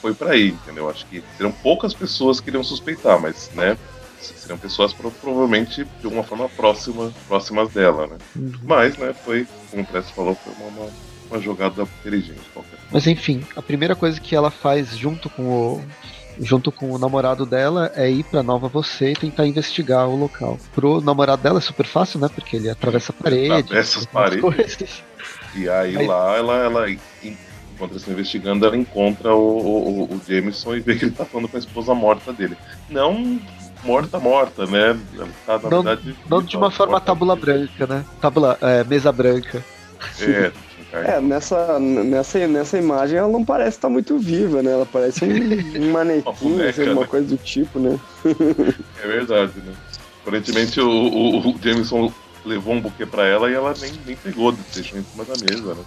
foi para aí, entendeu? Acho que seriam poucas pessoas que iriam suspeitar, mas, né? Seriam pessoas provavelmente de uma forma próxima, próximas dela, né? Uhum. Mas, né, foi, como o Press falou, foi uma, uma jogada inteligente. Qualquer. Mas enfim, a primeira coisa que ela faz junto com o junto com o namorado dela é ir para Nova Você e tentar investigar o local. Pro namorado dela é super fácil, né? Porque ele atravessa a parede. Atravessa as paredes. E aí, aí, lá ela, ela enquanto eles estão investigando, ela encontra o, o, o, Jameson e vê que ele tá falando com a esposa morta dele. Não morta, morta, né? Ela tá, na não, verdade. Não de uma forma tábula branca, né? Tábula, é, mesa branca. É, é, nessa, nessa, nessa imagem ela não parece estar tá muito viva, né? Ela parece um, um manequim, uma, boneca, uma né? coisa do tipo, né? é verdade, né? Aparentemente o, o, o Jameson levou um buquê pra ela e ela nem, nem pegou, deixou em cima da mesa, né?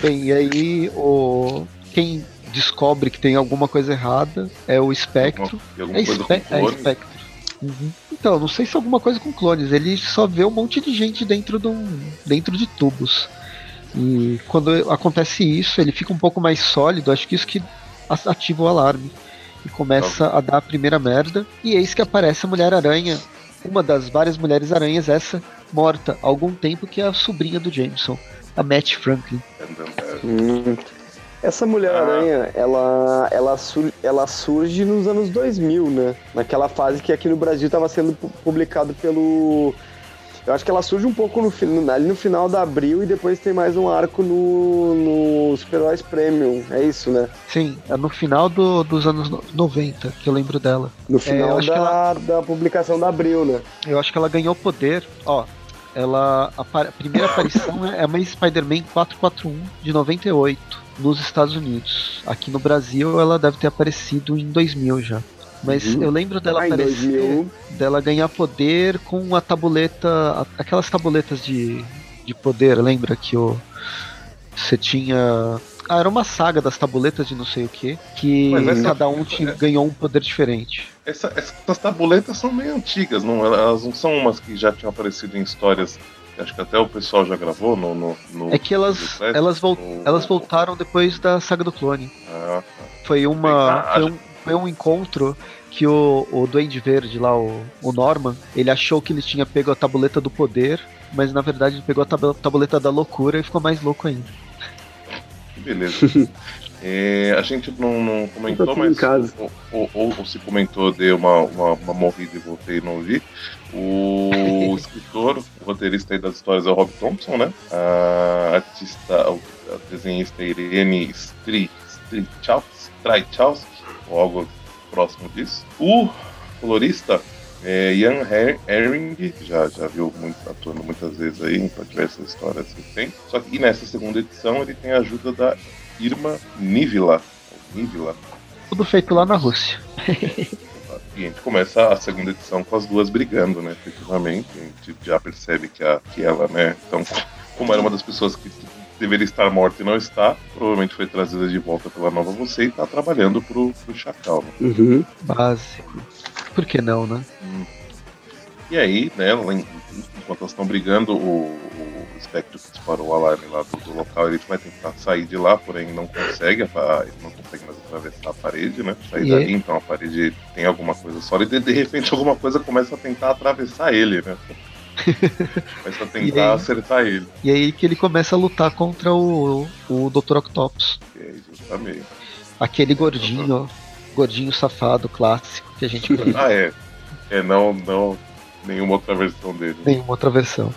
Bem, e aí o quem descobre que tem alguma coisa errada é o Espectro. Alguma, é, coisa com é Espectro. Uhum. Então, não sei se é alguma coisa com clones. Ele só vê um monte de gente dentro, do, dentro de tubos. E quando acontece isso, ele fica um pouco mais sólido. Acho que isso que ativa o alarme. E começa a dar a primeira merda. E eis que aparece a Mulher-Aranha. Uma das várias Mulheres-Aranhas, essa morta há algum tempo, que é a sobrinha do Jameson a Matt Franklin. Hum. Essa Mulher-Aranha, ah. ela, ela, sur ela surge nos anos 2000, né? Naquela fase que aqui no Brasil estava sendo publicado pelo. Eu acho que ela surge um pouco no, ali no final da Abril e depois tem mais um arco no, no Super-Heróis Premium. É isso, né? Sim, é no final do, dos anos 90 que eu lembro dela. No final é, da, ela... da publicação da Abril, né? Eu acho que ela ganhou poder. Ó, ela a, a primeira aparição é uma Spider-Man 441 de 98 nos Estados Unidos. Aqui no Brasil ela deve ter aparecido em 2000 já. Mas uhum. eu lembro dela ah, aparecer, dela ganhar poder com a tabuleta, aquelas tabuletas de, de poder, lembra que o você tinha ah, era uma saga das tabuletas de não sei o que, que cada um tinha, é... ganhou um poder diferente. Essa, essas tabuletas são meio antigas, não? Elas não são umas que já tinham aparecido em histórias. Acho que até o pessoal já gravou no. no, no é que elas, elas, vol elas voltaram depois da saga do clone. Ah, tá. Foi uma. Foi um, foi um encontro que o, o Duende Verde lá, o, o Norman, ele achou que ele tinha pego a tabuleta do poder, mas na verdade ele pegou a tabuleta da loucura e ficou mais louco ainda. Beleza. É, a gente não, não comentou, mas ou, ou, ou, ou, se comentou, deu uma, uma, uma morrida e voltei e não ouvi. O escritor, o roteirista das histórias é o Rob Thompson, né? A artista, a desenhista Irene Streichowski, ou algo próximo disso. O colorista é, Ian Herring, já, já viu muito, atuando muitas vezes aí em diversas histórias que tem. Só que nessa segunda edição ele tem a ajuda da Irma Nivila. Nivila. Tudo feito lá na Rússia. E a gente começa a segunda edição com as duas brigando, né? Efetivamente. A gente já percebe que, a, que ela, né? Então, como era uma das pessoas que deveria estar morta e não está, provavelmente foi trazida de volta pela nova você e está trabalhando pro, pro Chacal. Né? Uhum. Básico. Por que não, né? Hum. E aí, né, enquanto elas estão brigando, o, o Spectre que disparou o alarme lá do, do, local, ele vai tentar sair de lá, porém não consegue, ele não consegue mais atravessar a parede, né? Sair dali, então a parede tem alguma coisa sólida e de repente alguma coisa começa a tentar atravessar ele, né? Começa a tentar aí, acertar ele. E aí que ele começa a lutar contra o, o Dr. Octopus. É, justamente. Aquele gordinho, gordinho safado clássico que a gente Ah, é. É, não, não, nenhuma outra versão dele. Nenhuma outra versão.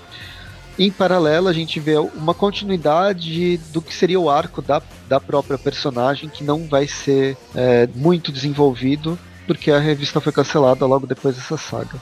Em paralelo, a gente vê uma continuidade do que seria o arco da, da própria personagem, que não vai ser é, muito desenvolvido, porque a revista foi cancelada logo depois dessa saga.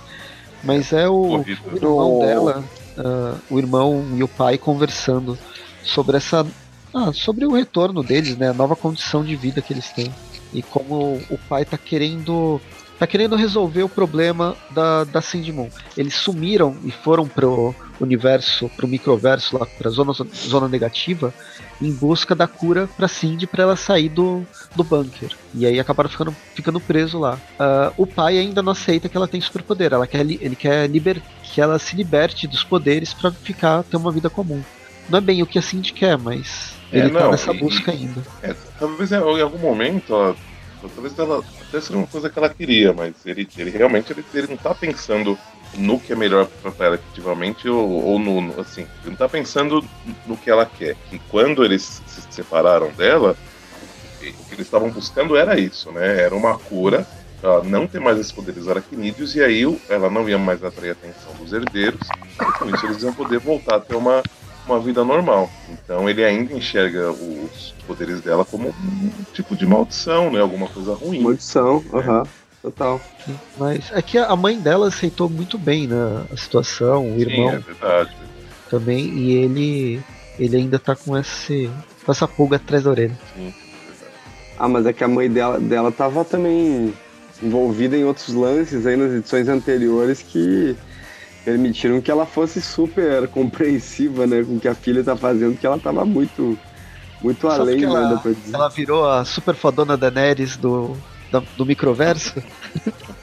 Mas é o, o irmão dela, uh, o irmão e o pai conversando sobre essa. Ah, sobre o retorno deles, né? A nova condição de vida que eles têm. E como o pai tá querendo tá querendo resolver o problema da, da Cindy Moon. Eles sumiram e foram pro universo, pro microverso lá, pra zona, zona negativa, em busca da cura pra Cindy para ela sair do, do bunker. E aí acabaram ficando, ficando preso lá. Uh, o pai ainda não aceita que ela tem superpoder. Ela quer, ele quer liber, que ela se liberte dos poderes para ficar ter uma vida comum. Não é bem o que a Cindy quer, mas é, ele tá não, tá nessa e, busca ainda. É, talvez em algum momento ela, talvez ela até seja uma coisa que ela queria, mas ele, ele realmente ele, ele não tá pensando no que é melhor para ela efetivamente ou, ou no, assim, ele não tá pensando no que ela quer. E quando eles se separaram dela, o que eles estavam buscando era isso, né? Era uma cura ela não ter mais esses poderes aracnídeos e aí ela não ia mais atrair a atenção dos herdeiros e com isso eles iam poder voltar a ter uma, uma vida normal. Então ele ainda enxerga os poderes dela como um tipo de maldição, né? Alguma coisa ruim. Maldição, né? aham. Uhum. Total. Mas é que a mãe dela aceitou muito bem né, a situação, o irmão. Sim, é verdade. Também, e ele ele ainda tá com esse com essa pulga atrás da orelha. Sim, ah, mas é que a mãe dela, dela tava também envolvida em outros lances aí nas edições anteriores que permitiram que ela fosse super compreensiva, né, com o que a filha tá fazendo, que ela tava muito muito Só além, ela, né, pra dizer. Ela virou a super fodona Daenerys do do microverso.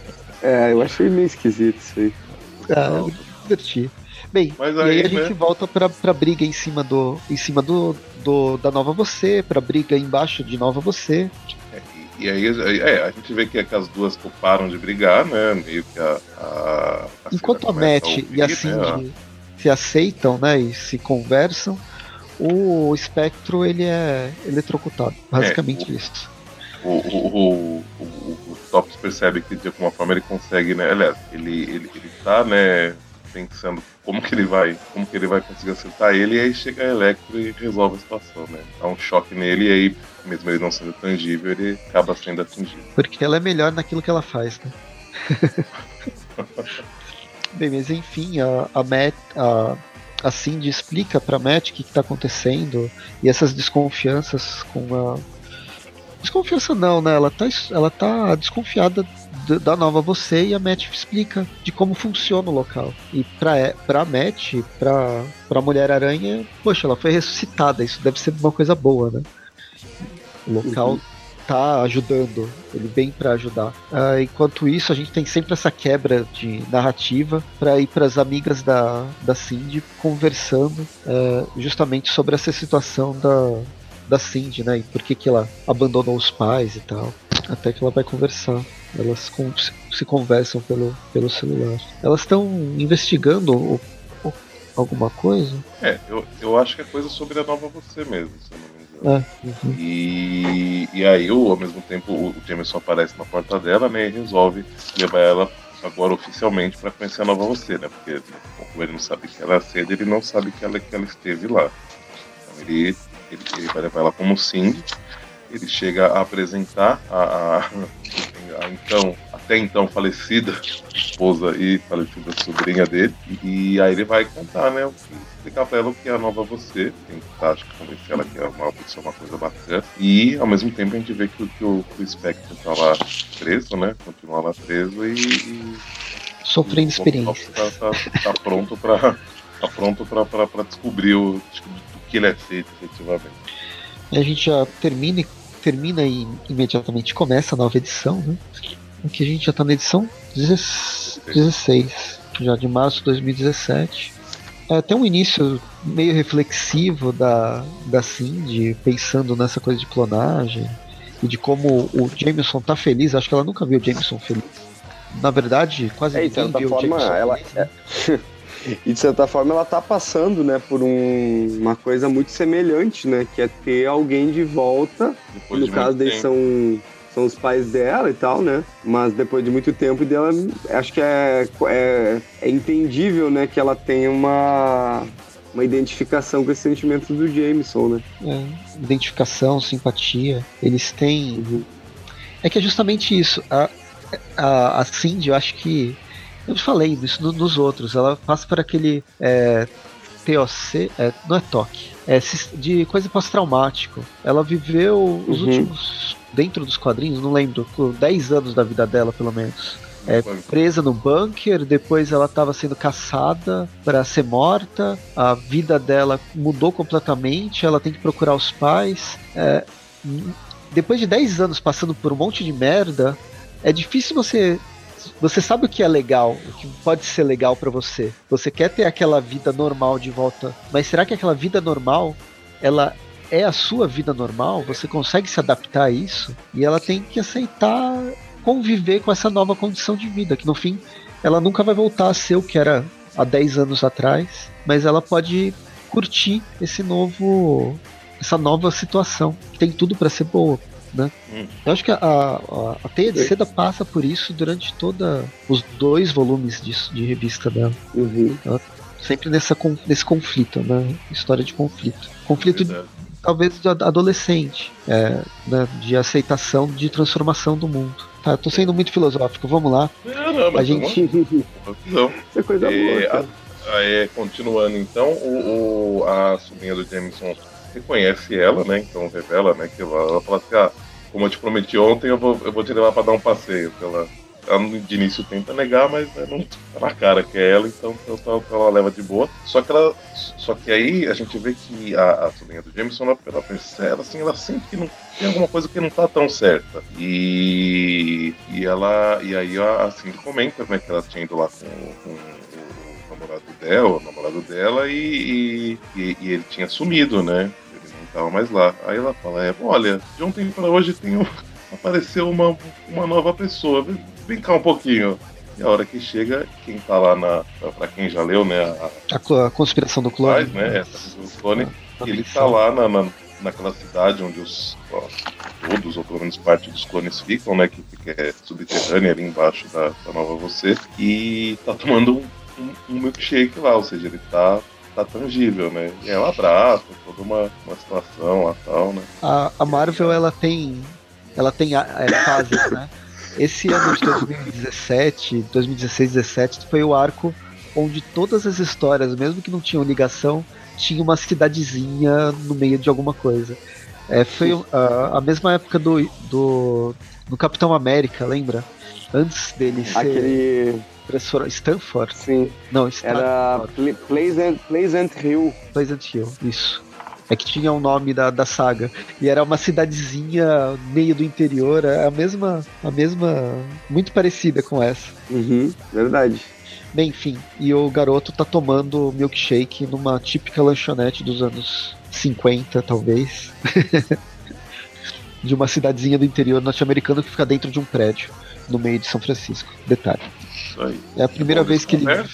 É, eu achei meio esquisito isso aí. Ah, eu me diverti. Bem, aí, e aí a né? gente volta pra, pra briga em cima do. em cima do, do da nova você, pra briga embaixo de nova você. É, e aí é, a gente vê que, que as duas param de brigar, né? Meio que a. a, a Enquanto a Matt a ouvir, e a Cindy né? se aceitam, né? E se conversam, o espectro ele é eletrocutado. Basicamente é, o, isso o, o, o, o Tops percebe que de alguma forma ele consegue, né? Aliás, ele, ele, ele tá, né, pensando como que ele vai, como que ele vai conseguir acertar ele, e aí chega a Electro e resolve a situação, né? Dá um choque nele e aí, mesmo ele não sendo tangível, ele acaba sendo atingido. Porque ela é melhor naquilo que ela faz, né? Bem, mas enfim, a, a Matt, a, a Cindy explica pra Matt o que, que tá acontecendo e essas desconfianças com a, Desconfiança não, né? Ela tá, ela tá desconfiada da nova você e a Matt explica de como funciona o local. E pra, pra Matt, pra, pra Mulher-Aranha, poxa, ela foi ressuscitada. Isso deve ser uma coisa boa, né? O local uhum. tá ajudando, ele vem para ajudar. Uh, enquanto isso, a gente tem sempre essa quebra de narrativa para ir para as amigas da, da Cindy conversando uh, justamente sobre essa situação da, da Cindy, né? E por que, que ela abandonou os pais e tal. Até que ela vai conversar. Elas com, se, se, conversam pelo, pelo celular. Elas estão investigando o, o, alguma coisa? É, eu, eu acho que é coisa sobre a nova você mesmo, se eu não. Uhum. e, e aí, ao mesmo tempo, o Jameson aparece na porta dela, né? E resolve levar ela agora oficialmente para conhecer a nova você, né? Porque como ele não sabe que ela é cedo, ele não sabe que ela, que ela esteve lá. Então ele ele, ele vai levar ela como Cindy. Ele chega a apresentar a, a, a então, até então falecida esposa e falecida sobrinha dele. E, aí ele vai contar, né? explicar pra ela o que é a nova você, tentar acho que convencer ela que é uma, é uma coisa bacana. E ao mesmo tempo a gente vê que, que, o, que o Spectre tá lá preso, né? Continua lá preso e. e Sofrendo experiência. Tá, tá, tá, pronto pra. Tá pronto pra, pra, pra descobrir o, que ele é feito, efetivamente. E a gente já termina, termina e imediatamente começa a nova edição, né? Aqui a gente já está na edição 16, já de março de 2017. É até um início meio reflexivo da, da Cindy, pensando nessa coisa de clonagem e de como o Jameson tá feliz. Acho que ela nunca viu o Jameson feliz. Na verdade, quase é, ninguém viu forma, o Jameson ela, feliz. Né? É... E de certa forma ela tá passando, né, por um, uma coisa muito semelhante, né, que é ter alguém de volta. Depois no de caso deles são são os pais dela e tal, né? Mas depois de muito tempo dela, acho que é, é, é entendível, né, que ela tem uma uma identificação com esse sentimento do Jameson, né? É, identificação, simpatia. Eles têm. Uhum. É que é justamente isso. A, a, a Cindy, eu acho que eu falei isso nos outros. Ela passa por aquele é, TOC, é, não é toque, é de coisa pós-traumático. Ela viveu os uhum. últimos dentro dos quadrinhos, não lembro, 10 anos da vida dela, pelo menos. É, presa no bunker, depois ela estava sendo caçada para ser morta, a vida dela mudou completamente, ela tem que procurar os pais. É, depois de 10 anos passando por um monte de merda, é difícil você. Você sabe o que é legal, o que pode ser legal para você. Você quer ter aquela vida normal de volta, mas será que aquela vida normal ela é a sua vida normal? Você consegue se adaptar a isso? E ela tem que aceitar conviver com essa nova condição de vida, que no fim ela nunca vai voltar a ser o que era há 10 anos atrás, mas ela pode curtir esse novo essa nova situação, que tem tudo para ser boa, né? Hum. Eu acho que a, a, a Teia de Seda passa por isso durante toda os dois volumes de, de revista dela. Uhum. Ela, sempre nessa, nesse conflito, né? História de conflito. Conflito de, talvez de adolescente, é, né? de aceitação, de transformação do mundo. Tá, tô sendo muito filosófico, vamos lá. Não, não, a gente. Não. É coisa é, boa. A, é, continuando então, o, o, a sobrinha do Jameson reconhece ela, né? Então revela, né? Que ela, ela fala assim, ah, como eu te prometi ontem, eu vou, eu vou te levar para dar um passeio. Ela, ela de início tenta negar, mas né, não tá na cara que é ela, então, então, então, ela leva de boa. Só que ela. Só que aí a gente vê que a, a sobrinha do Jameson, ela, ela percebe, assim, ela sente que não tem alguma coisa que não tá tão certa. E. E ela. E aí a Cindy comenta, né, que ela tinha ido lá com, com o namorado dela, o namorado dela, e, e, e ele tinha sumido, né? tava mais lá. Aí ela fala, é, olha, de ontem para hoje tem um, apareceu uma, uma nova pessoa, cá um pouquinho. E a hora que chega, quem tá lá na. Pra quem já leu, né? A, a, a conspiração do clone. Faz, né? Essa do clone. Ah, ele tá lá na, na, naquela cidade onde os. Ó, todos, ou pelo menos parte dos clones ficam, né? Que, que é subterrânea ali embaixo da, da nova você. E tá tomando um, um, um milkshake lá, ou seja, ele tá tá tangível, né? E é um abraço, toda uma, uma situação lá tal, né? A, a Marvel, ela tem. Ela tem é, fases, né? Esse ano de 2017, 2016, 2017 foi o arco onde todas as histórias, mesmo que não tinham ligação, tinha uma cidadezinha no meio de alguma coisa. É, foi uh, a mesma época do, do, do Capitão América, lembra? Antes dele ser. Aquele Professor Stanford? Sim. Não, Stanford. Era Pleasant, Pleasant Hill. Pleasant Hill, isso. É que tinha o um nome da, da saga. E era uma cidadezinha meio do interior, é a mesma, a mesma, muito parecida com essa. Uhum, verdade. Bem, enfim, e o garoto tá tomando milkshake numa típica lanchonete dos anos 50, talvez. de uma cidadezinha do interior norte-americano que fica dentro de um prédio, no meio de São Francisco. Detalhe. Isso aí. É a primeira vez que ele, né?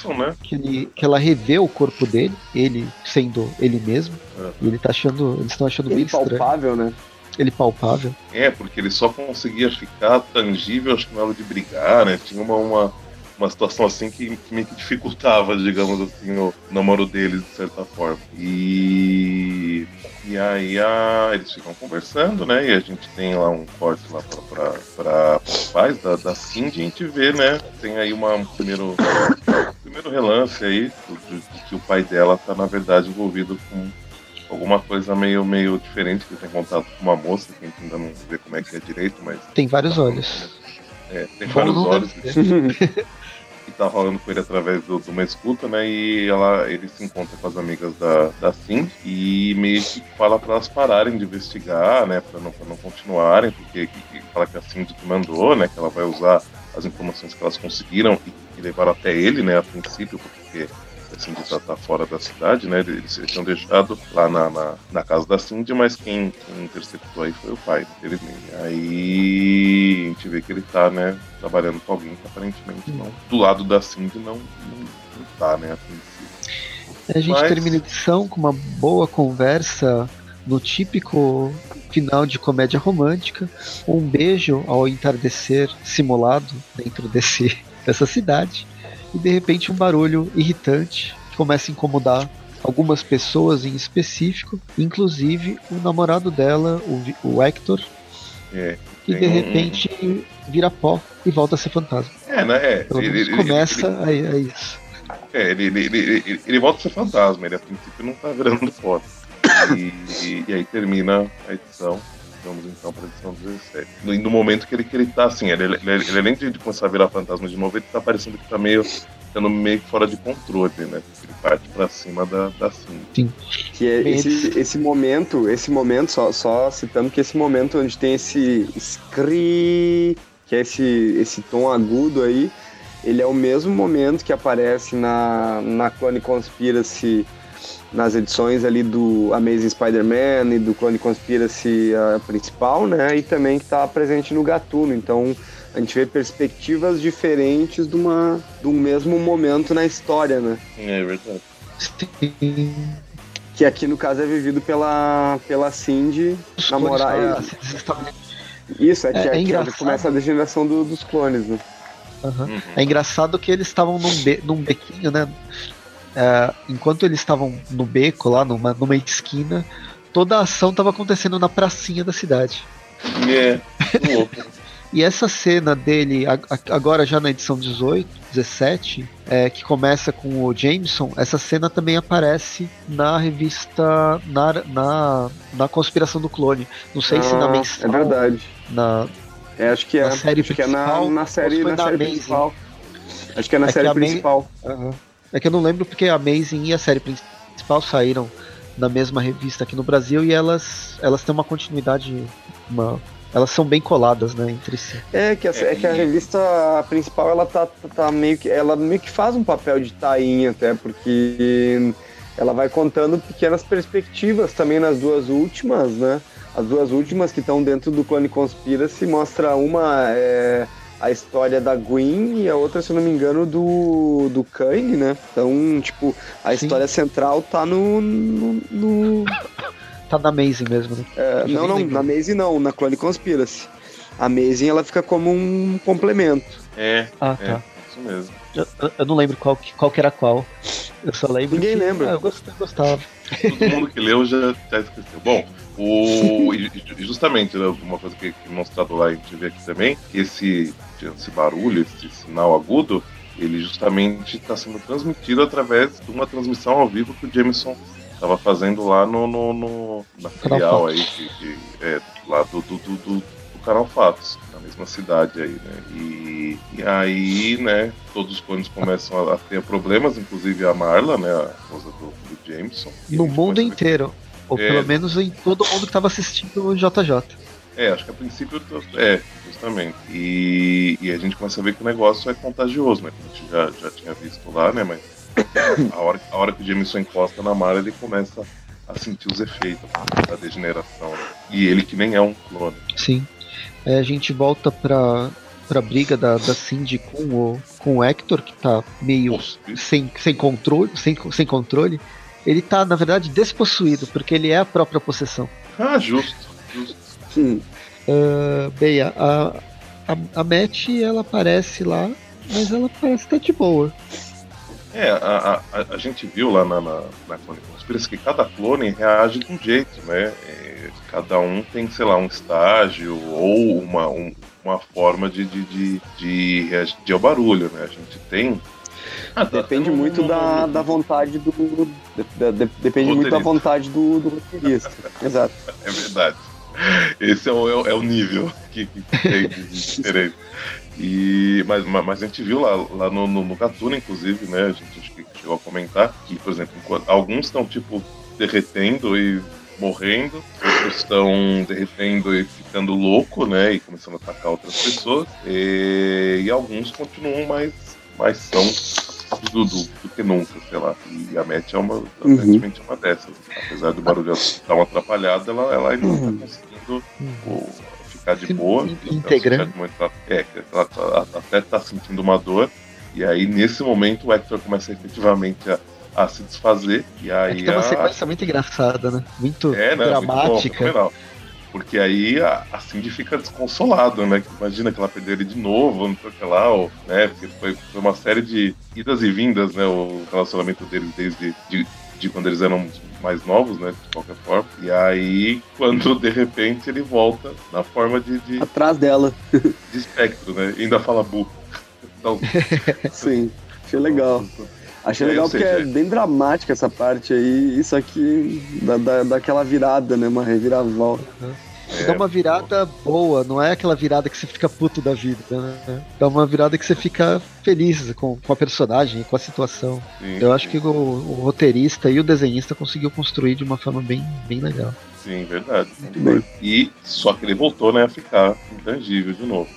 que ele que ela revê o corpo dele, ele sendo ele mesmo. É. E ele tá achando, eles estão achando ele bem palpável, estranho. né? Ele palpável. É, porque ele só conseguia ficar tangível, acho que na hora de brigar, né? Tinha uma, uma, uma situação assim que, que meio que dificultava, digamos assim, o namoro dele, de certa forma. E e aí a, eles ficam conversando, né? E a gente tem lá um corte lá pra, pra, os pais da, da Cindy, a gente vê, né? Tem aí uma, um primeiro, primeiro relance aí de, de, que o pai dela tá, na verdade, envolvido com alguma coisa meio, meio diferente, que tem contato com uma moça, que a gente ainda não vê como é que é direito, mas. Tem vários olhos. É, tem vários olhos. que tá falando com ele através do, de uma escuta, né? E ela, ele se encontra com as amigas da, da Cindy e meio que fala para elas pararem de investigar, né? Para não, não continuarem, porque que, que fala que a Cindy que mandou, né? Que ela vai usar as informações que elas conseguiram e, e levaram até ele, né? A princípio, porque Cindy tá, tá, fora da cidade, né? Eles, eles tinham deixado lá na, na, na, casa da Cindy, mas quem, quem interceptou aí foi o pai, infelizmente. Aí a gente vê que ele tá, né, trabalhando com alguém que aparentemente não. Do lado da Cindy não, não, não tá, né, a. A gente mas... termina a edição com uma boa conversa no típico final de comédia romântica, um beijo ao entardecer simulado dentro desse, dessa cidade e de repente um barulho irritante que começa a incomodar algumas pessoas em específico, inclusive o namorado dela, o, o Hector, é, e de repente um... vira pó e volta a ser fantasma. É, né? É, ele, ele, começa ele, a, a, isso. É, ele, ele, ele, volta a ser fantasma, ele a princípio não tá virando pó. E, e, e, aí termina a edição. Vamos então para a edição 17. No, no momento que ele, que ele tá assim, ele, ele, ele, além de começar a virar fantasma de novo, ele tá parecendo que tá meio ficando meio fora de controle, né? Ele parte para cima da, da Cindy. Sim. Que é esse, esse momento, esse momento, só, só citando que esse momento onde tem esse scree, que é esse, esse tom agudo aí, ele é o mesmo momento que aparece na, na Clone Conspiracy nas edições ali do Amazing Spider-Man e do Clone Conspiracy a principal, né? E também que está presente no Gatuno. Então a gente vê perspectivas diferentes de, uma, de um mesmo momento na história, né? É verdade. Sim. Que aqui no caso é vivido pela, pela Cindy namorada. Isso, é que É, é aqui engraçado. começa a degeneração do- dos clones, né? Aham. Uhum. É engraçado que eles estavam num, be- num bequinho, né? É, enquanto eles estavam no beco, lá numa, numa esquina, toda a ação estava acontecendo na pracinha da cidade. É, louco. E essa cena dele, agora já na edição 18, 17, é, que começa com o Jameson, essa cena também aparece na revista, na, na, na Conspiração do Clone. Não sei se na Ah, mensal, É verdade. na, É, acho que é. Na série acho que é na, principal, na série, na na série Amazing? principal. Acho que é na É série principal. É que eu não lembro porque a Amazing e a série principal saíram na mesma revista aqui no Brasil e elas, elas têm uma continuidade, uma, elas são bem coladas, né, entre si. É que, a, É, é que a e- revista principal ela tá, tá- tá meio que ela meio que faz um papel de tainha até porque ela vai contando pequenas perspectivas também nas duas últimas, né? As duas últimas que estão dentro do Clone Conspiracy mostra uma é, a história da Gwen e a outra, se eu não me engano, do do Kang, né? Então, tipo, a Sim. história central tá no, no, no- Tá na Amazing mesmo, né? é, não, não, lembro. na Maisie não, na Clone Conspiracy. A Maisie ela fica como um complemento. É, Ah, é, tá. isso mesmo. Eu, eu- não lembro qual, que- qual que era qual. Eu só lembro Ninguém que- lembra. Ah, eu gostava. Todo mundo que leu já, já esqueceu. Bom, o, e- e justamente, né, uma coisa que, que mostrado lá, a gente vê aqui também, que esse, esse barulho, esse sinal agudo, ele justamente está sendo transmitido através de uma transmissão ao vivo que o Jameson estava fazendo lá no, no, no na filial aí, que, que é lá do, do, do, do, canal Fatos, na mesma cidade aí, né? E, e aí, né, todos os clones começam a, a ter problemas, inclusive a Marla, né, a esposa do, do Jameson. No mundo inteiro. Ou É. pelo menos em todo mundo que tava assistindo o JJ. É, acho que a princípio é, justamente. E, e a gente começa a ver que o negócio é contagioso, né? Que a gente já, já tinha visto lá, né? Mas a hora, a hora que o Jameson encosta na Mara, ele começa a sentir os efeitos da degeneração. Né? E ele que nem é um clone. Sim. É, a gente volta pra, pra briga da, da Cindy com o, com o Hector, que tá meio Nossa, sem, sem controle, sem, sem controle. Ele tá, na verdade, despossuído, porque ele é a própria possessão. Ah, justo, justo. Uh, bem, a, a, a, Matt, ela aparece lá, mas ela parece estar de boa. É, a, a, a gente viu lá na, na, na Clone Conspiracy que cada clone reage de um jeito, né? É, cada um tem, sei lá, um estágio ou uma, um- uma forma de, de, de, de reagir ao barulho, né? A gente tem. Ah, tá, Depende no- muito da, da vontade do. de- de- de- depende muito da vontade do, do roteirista. Exato. É verdade. Esse é o, é o- é o nível que, que tem diferente. E, mas, mas a gente viu lá, lá no, no, no inclusive, né? A gente chegou a comentar que, por exemplo, alguns estão tipo derretendo e morrendo, outros estão derretendo e ficando louco, né? E começando a atacar outras pessoas. E, e alguns continuam mais, mais são do, do, do que nunca, sei lá. E a Matt é uma, aparentemente, uma dessas. Apesar do barulho dar uma atrapalhada, ela, ela ainda está conseguindo pô, ficar de Se boa. Ela integrando. muito- É, ela tá- até está sentindo uma dor. E aí, nesse momento, o Hector começa efetivamente a, a se desfazer. E É aí que tem uma a- sequência muito engraçada, né? Muito é, né? Muito bom, dramática. Porque aí a, a Cindy fica desconsolada, né? Imagina que ela perdeu ele de novo, não sei o que lá, ou, né? Porque foi, foi uma série de idas e vindas, né? O relacionamento deles desde de, de quando eles eram mais novos, né? De qualquer forma. E aí, quando de repente ele volta na forma de, de, Atrás dela. de espectro, né? E ainda fala bu. Então, Sim. Achei legal. Achei É, legal porque seja, é bem dramática essa parte aí. Isso aqui dá, dá, dá aquela virada, né? Uma reviravolta. É, dá uma virada boa, não é aquela virada que você fica puto da vida, né? Dá uma virada que você fica feliz com, com a personagem, com a situação. Sim, Eu sim. acho que o, o, roteirista e o desenhista conseguiu construir de uma forma bem, bem legal. Sim, verdade. Muito bem. E só que ele voltou né, a ficar intangível de novo.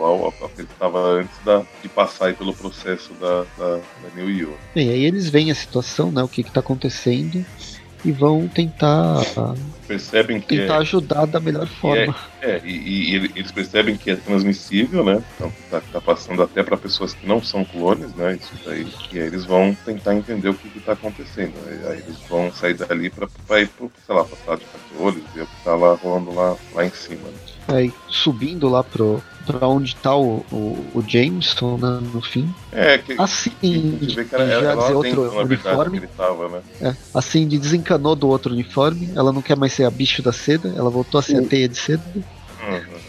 Né? Igual ao, que ele estava antes da, de passar pelo processo da, da, da New York. E aí eles veem a situação, né? O que está acontecendo e vão tentar percebem que tentar é, ajudar da melhor forma. É, é e, e, eles percebem que é transmissível, né? Então tá, tá passando até para pessoas que não são clones, né? Isso daí. E aí eles vão tentar entender o que, está acontecendo. Aí, aí, eles vão sair dali para ir pro, sei lá, passar de controle, ver o que tá lá rolando lá, lá em cima. Né? Aí subindo lá pro, pra onde tá o, o, o Jameson né, no fim. É, que, assim, que, que era, já dizer outro uniforme. Tava, né? é, assim, de desencanou do outro uniforme. Ela não quer mais ser a bicho da seda, ela voltou a ser a teia de seda. Uhum.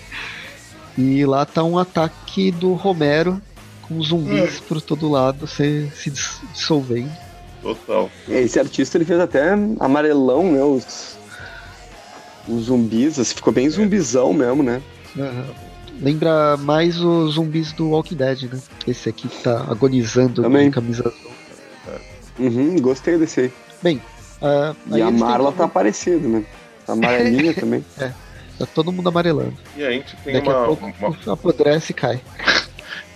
E lá tá um ataque do Romero com zumbis uhum. por todo lado se, se dissolvendo. Total. Esse artista ele fez até amarelão, né? Os, os zumbis, assim, ficou bem zumbizão mesmo, né? Uhum. Lembra mais os zumbis do Walking Dead, né? Esse aqui que tá agonizando Também. com camisa azul. Uhum, gostei desse aí. Bem, uh, e a Marla tá aparecendo, né? Tá amarelinha também. É, tá todo mundo amarelando. E a gente tem Daqui uma, a pouco uma... apodrece e cai.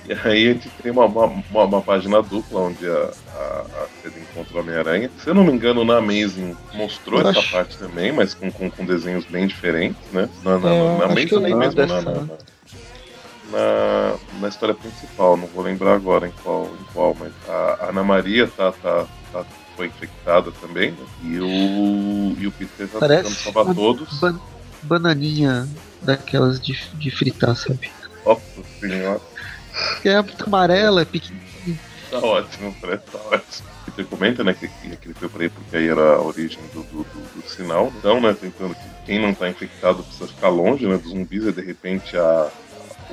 E aí a gente tem uma, uma, uma página dupla onde a, a, a Seda encontra o Homem-Aranha. Se eu não me engano, na Amazing mostrou eu essa acho... parte também, mas com, com, com, desenhos bem diferentes, né? Na, na, é, na Amazing mesmo, dessa... na, na, na, na história principal, não vou lembrar agora em qual, em qual mas a Ana Maria tá, tá, tá foi infectada também, né? e o, e o Peter tá Parece tentando salvar todos. Ban bananinha daquelas de, de fritar, sabe? Nossa senhora. Que é amarela, é pequenininha. Tá ótimo, Fred, tá ótimo. Peter comenta, né, que, que ele foi por aí porque aí era a origem do, do, do, do sinal. Então, né, tentando que quem não tá infectado precisa ficar longe, né, dos zumbis, e de repente a,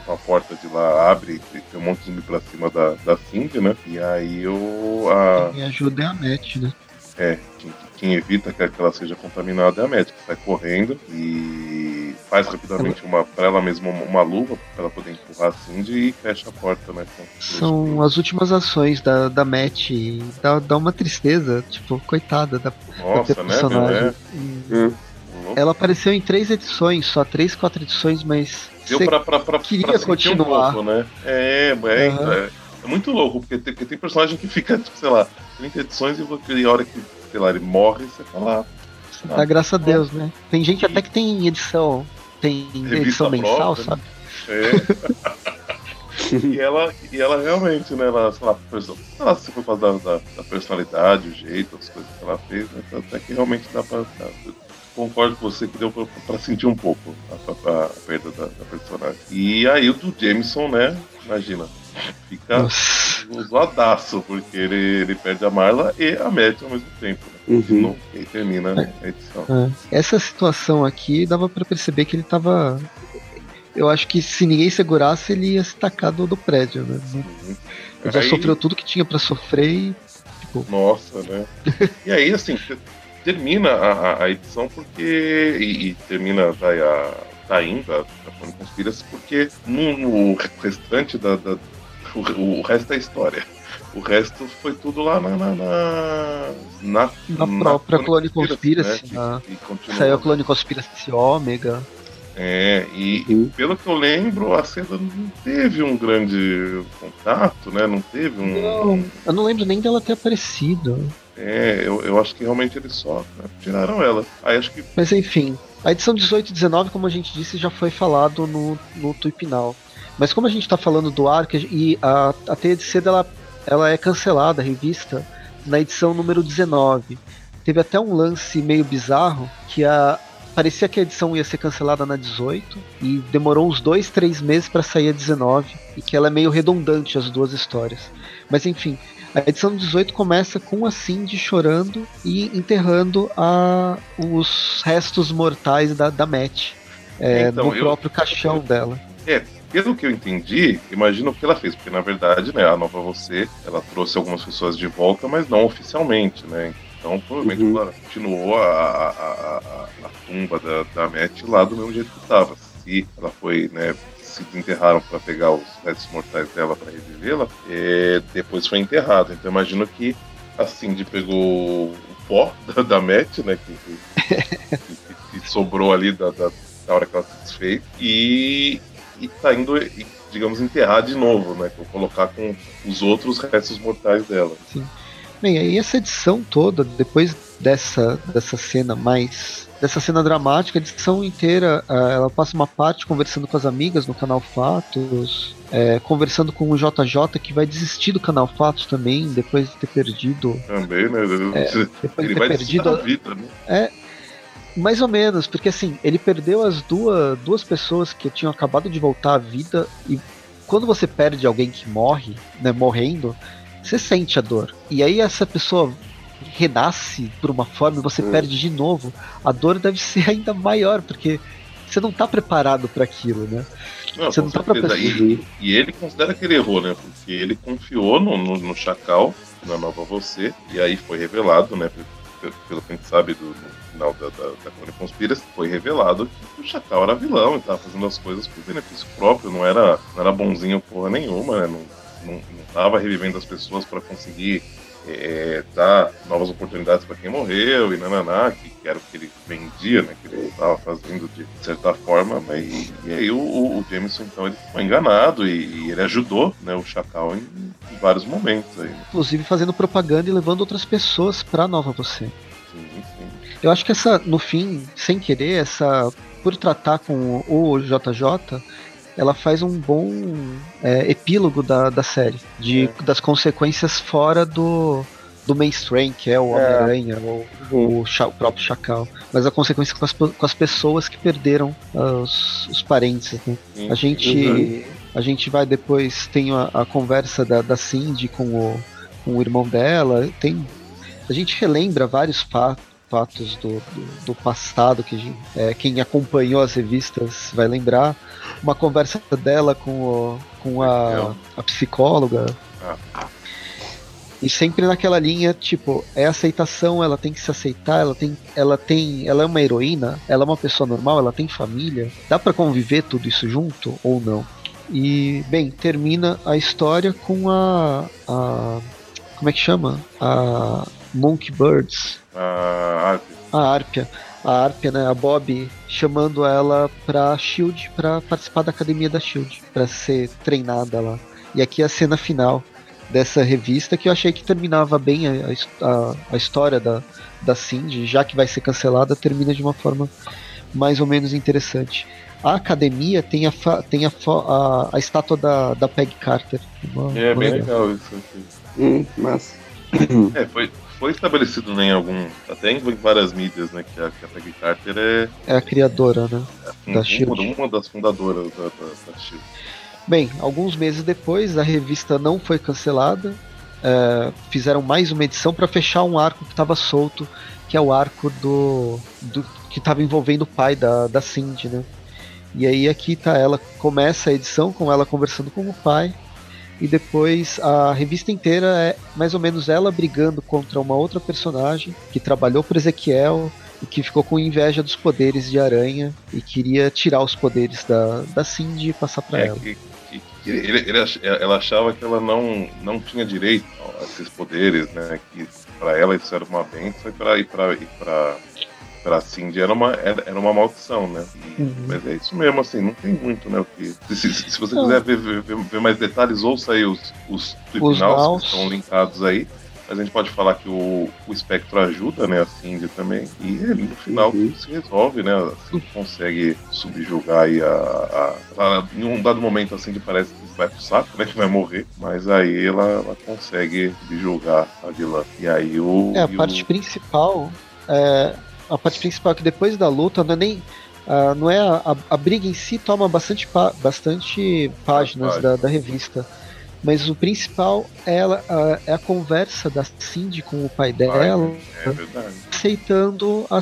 a porta de lá abre e tem um monte de zumbi pra cima da, da Cindy, né? E aí o. A... Quem ajuda é a Matt, né? É, quem, quem evita que ela seja contaminada é a Matt, que sai correndo e faz rapidamente uma, pra ela mesma uma luva pra ela poder empurrar a Cindy e fecha a porta, né? São as últimas ações da, da Matt e dá, dá uma tristeza, tipo, coitada da, Nossa, da né, personagem. Né? E... Hum. Ela apareceu em três edições, só três, quatro edições, mas Deu pra, pra, pra, queria pra continuar. Um pouco, né? É, é, uhum. é, é, muito louco, porque tem, porque tem personagem que fica, tipo, sei lá, 30 edições e a hora que, sei lá, ele morre, você fala. Ah, ah, graças a Deus, né? Tem gente até que tem edição, tem Revista edição mensal, própria, sabe? É. e, ela, e ela realmente, né? Ela, sei lá, lá se foi por causa da, da, da, personalidade, o jeito, as coisas que ela fez, né? Até que realmente dá pra. Dá, concordo com você que deu pra, pra sentir um pouco a, a, a perda da, da, personagem. E aí o do Jameson, né? Imagina. Fica zoadaço, porque ele, ele perde a Marla e a Matt ao mesmo tempo. Né? Uhum. E termina a edição. É. Essa situação aqui dava para perceber que ele tava. Eu acho que se ninguém segurasse, ele ia se tacar do, do prédio, né? Uhum. Ele já aí... sofreu tudo que tinha para sofrer e. Tipo... Nossa, né? e aí, assim, termina a, a edição porque. E, e termina vai, a Taim, da, da Conspiracy, porque no, no restante da. da o, o, resto é história. O resto foi tudo lá na. Na, na, na, na própria Clone Conspiracy. Né? Que, que saiu a Clone Conspiracy Ômega. É, e, e, pelo que eu lembro, a Seda não teve um grande contato, né? Não teve um. Não, eu não lembro nem dela ter aparecido. É, eu, eu acho que realmente eles só né, tiraram ela. Aí acho que. Mas enfim, a edição 18 e 19, como a gente disse, já foi falado no, no Tuipinal. Mas como a gente está falando do Ark e a, a Teia de Seda ela, ela é cancelada, a revista, na edição número 19. Teve até um lance meio bizarro que a, parecia que a edição ia ser cancelada na 18 e demorou uns dois, três meses para sair a 19 e que ela é meio redundante as duas histórias. Mas enfim, a edição 18 começa com a Cindy chorando e enterrando a, os restos mortais da, da Matt é, então, no eu, próprio caixão eu, dela. É, pelo que eu entendi, imagino o que ela fez, porque na verdade, né, a nova você, ela trouxe algumas pessoas de volta, mas não oficialmente, né? Então, provavelmente uhum. ela continuou a, a, a, a, tumba da, da Matt lá do mesmo jeito que estava. Se ela foi, né, se desenterraram para pegar os restos mortais dela para revivê-la, é, depois foi enterrado. Então, imagino que a Cindy pegou o pó da, da Matt, né, que, que, que, que sobrou ali da, da, da, hora que ela se desfez, e, e tá indo, digamos, enterrar de novo, né, colocar com os outros restos mortais dela. Sim. Bem, aí essa edição toda, depois dessa, dessa cena mais. Dessa cena dramática, a edição inteira, uh, ela passa uma parte conversando com as amigas no canal Fatos, é, conversando com o JJ que vai desistir do canal Fatos também, depois de ter perdido. Também, né? É, depois ele de ter perdido a vida, né? É, mais ou menos, porque assim, ele perdeu as duas, duas pessoas que tinham acabado de voltar à vida e quando você perde alguém que morre, né, morrendo, você sente a dor. E aí essa pessoa renasce por uma forma e você hum. perde de novo. A dor deve ser ainda maior, porque você não está preparado para aquilo, né? Não, você não tá preparado. E, e, ele considera que ele errou, né? Porque ele confiou no, no, no Chacal, na nova você, e aí foi revelado, né? Pelo, pelo que a gente sabe do, final da, da, da foi revelado que o Chacal era vilão e tava fazendo as coisas por benefício próprio, não era, não era bonzinho porra nenhuma, né? Não, não estava revivendo as pessoas para conseguir é, dar novas oportunidades para quem morreu e nananá, que, que, era o que ele vendia, né, que ele estava fazendo de certa forma, mas, e, e aí o, o, Jameson então ele foi enganado e, e ele ajudou né, o Chacal em, em vários momentos. Aí, né? Inclusive fazendo propaganda e levando outras pessoas para Nova Você. Sim, sim. Eu acho que essa, no fim, sem querer, essa por tratar com o JJ, ela faz um bom é, epílogo da, da série, de, é. das consequências fora do, do mainstream, que é o é. Homem-Aranha, uhum. o, o, próprio Chacal, mas a consequência com as, com as pessoas que perderam uh, os, os parentes. Né? A gente. Uhum. A gente vai depois, tem a, a conversa da, da Cindy com o, com o irmão dela, tem. A gente relembra vários fatos fatos do, do, do passado que é, quem acompanhou as revistas vai lembrar uma conversa dela com, o, com a, a psicóloga. Ah. E sempre naquela linha, tipo, é aceitação, ela tem que se aceitar, ela tem, ela tem, ela é uma heroína, ela é uma pessoa normal, ela tem família. Dá para conviver tudo isso junto ou não? E bem, termina a história com a, a como é que chama? A Monkey Birds. A Arpia. A Arpia a Arpia, né, a Bob, chamando ela pra Shield para participar da academia da Shield, para ser treinada lá. E aqui é a cena final dessa revista que eu achei que terminava bem a, a, a história da, da Cindy, já que vai ser cancelada, termina de uma forma mais ou menos interessante. A academia tem a, tem a, a, a estátua da, da Peg Carter. Uma, é, bem legal, legal isso aqui. Hum, mas... é, foi, foi estabelecido né, em algum. Até em várias mídias, né? Que a, que a Peggy Carter é. É a criadora, né? É, da uma, Shield. Uma das fundadoras da, da, da Shield. Bem, alguns meses depois, a revista não foi cancelada. É, fizeram mais uma edição para fechar um arco que estava solto, que é o arco do, do que estava envolvendo o pai da, da Cindy, né? E aí aqui tá ela, começa a edição com ela conversando com o pai, e depois a revista inteira é mais ou menos ela brigando contra uma outra personagem que trabalhou para Ezequiel e que ficou com inveja dos poderes de Aranha e queria tirar os poderes da, da Cindy e passar para é, ela. Que, que, que ele, ele, ela achava que ela não, não tinha direito a esses poderes, né? Que para ela isso era uma bênção e para e para pra Cindy era uma, era, era uma maldição, né? E, uhum. Mas é isso mesmo, assim, não tem muito, né? O que, se, se, se você quiser ver, ver, ver, mais detalhes, ouça aí os, os tribunais que estão linkados aí. Mas a gente pode falar que o, o espectro ajuda, né, a Cindy também. E ele, no final uhum. se resolve, né? Assim, consegue subjugar aí a, a, a, Em um dado momento, assim, que parece que vai pro saco, né? Que vai morrer. Mas aí ela, ela consegue subjugar a vilã. E aí o. É, a parte o... principal é, a parte principal é que depois da luta não é nem. Uh, não é a, a, a, briga em si toma bastante, bastante páginas da, da, revista. Mas o principal é, ela, uh, é a conversa da Cindy com o pai dela, é aceitando a,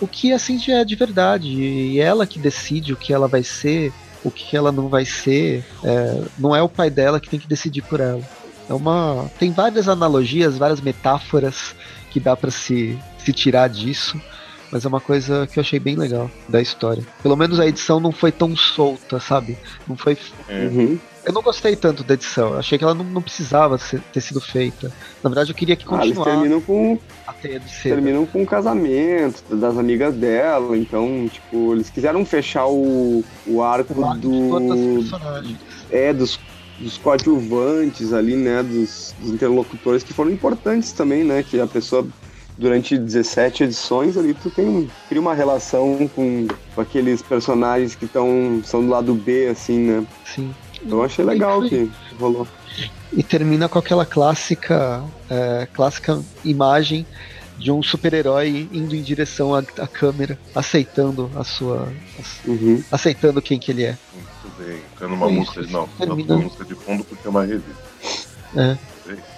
o que a Cindy é de verdade. E ela que decide o que ela vai ser, o que ela não vai ser. É, não é o pai dela que tem que decidir por ela. É uma. Tem várias analogias, várias metáforas que dá para se, se tirar disso. Mas é uma coisa que eu achei bem legal da história. Pelo menos a edição não foi tão solta, sabe? Não foi. Uhum. Eu não gostei tanto da edição. Eu achei que ela não, não precisava ser- ter sido feita. Na verdade, eu queria que Ah, eles continuasse terminam com, a teia de seda. terminam com o casamento das amigas dela, então, tipo, eles quiseram fechar o, o arco O do. É, dos, dos coadjuvantes ali, né? Dos, dos interlocutores que foram importantes também, né? Que a pessoa, durante 17 edições ali, tu tem, cria uma relação com, com aqueles personagens que estão são do lado B, assim, né? Sim. Então eu achei legal que rolou. E termina com aquela clássica, é, clássica imagem de um super-herói indo em direção à, à câmera, aceitando a sua. Uhum. aceitando quem que ele é. Muito bem. Tendo uma Isso, música de. Não, termina. uma música de fundo porque é uma revista. É.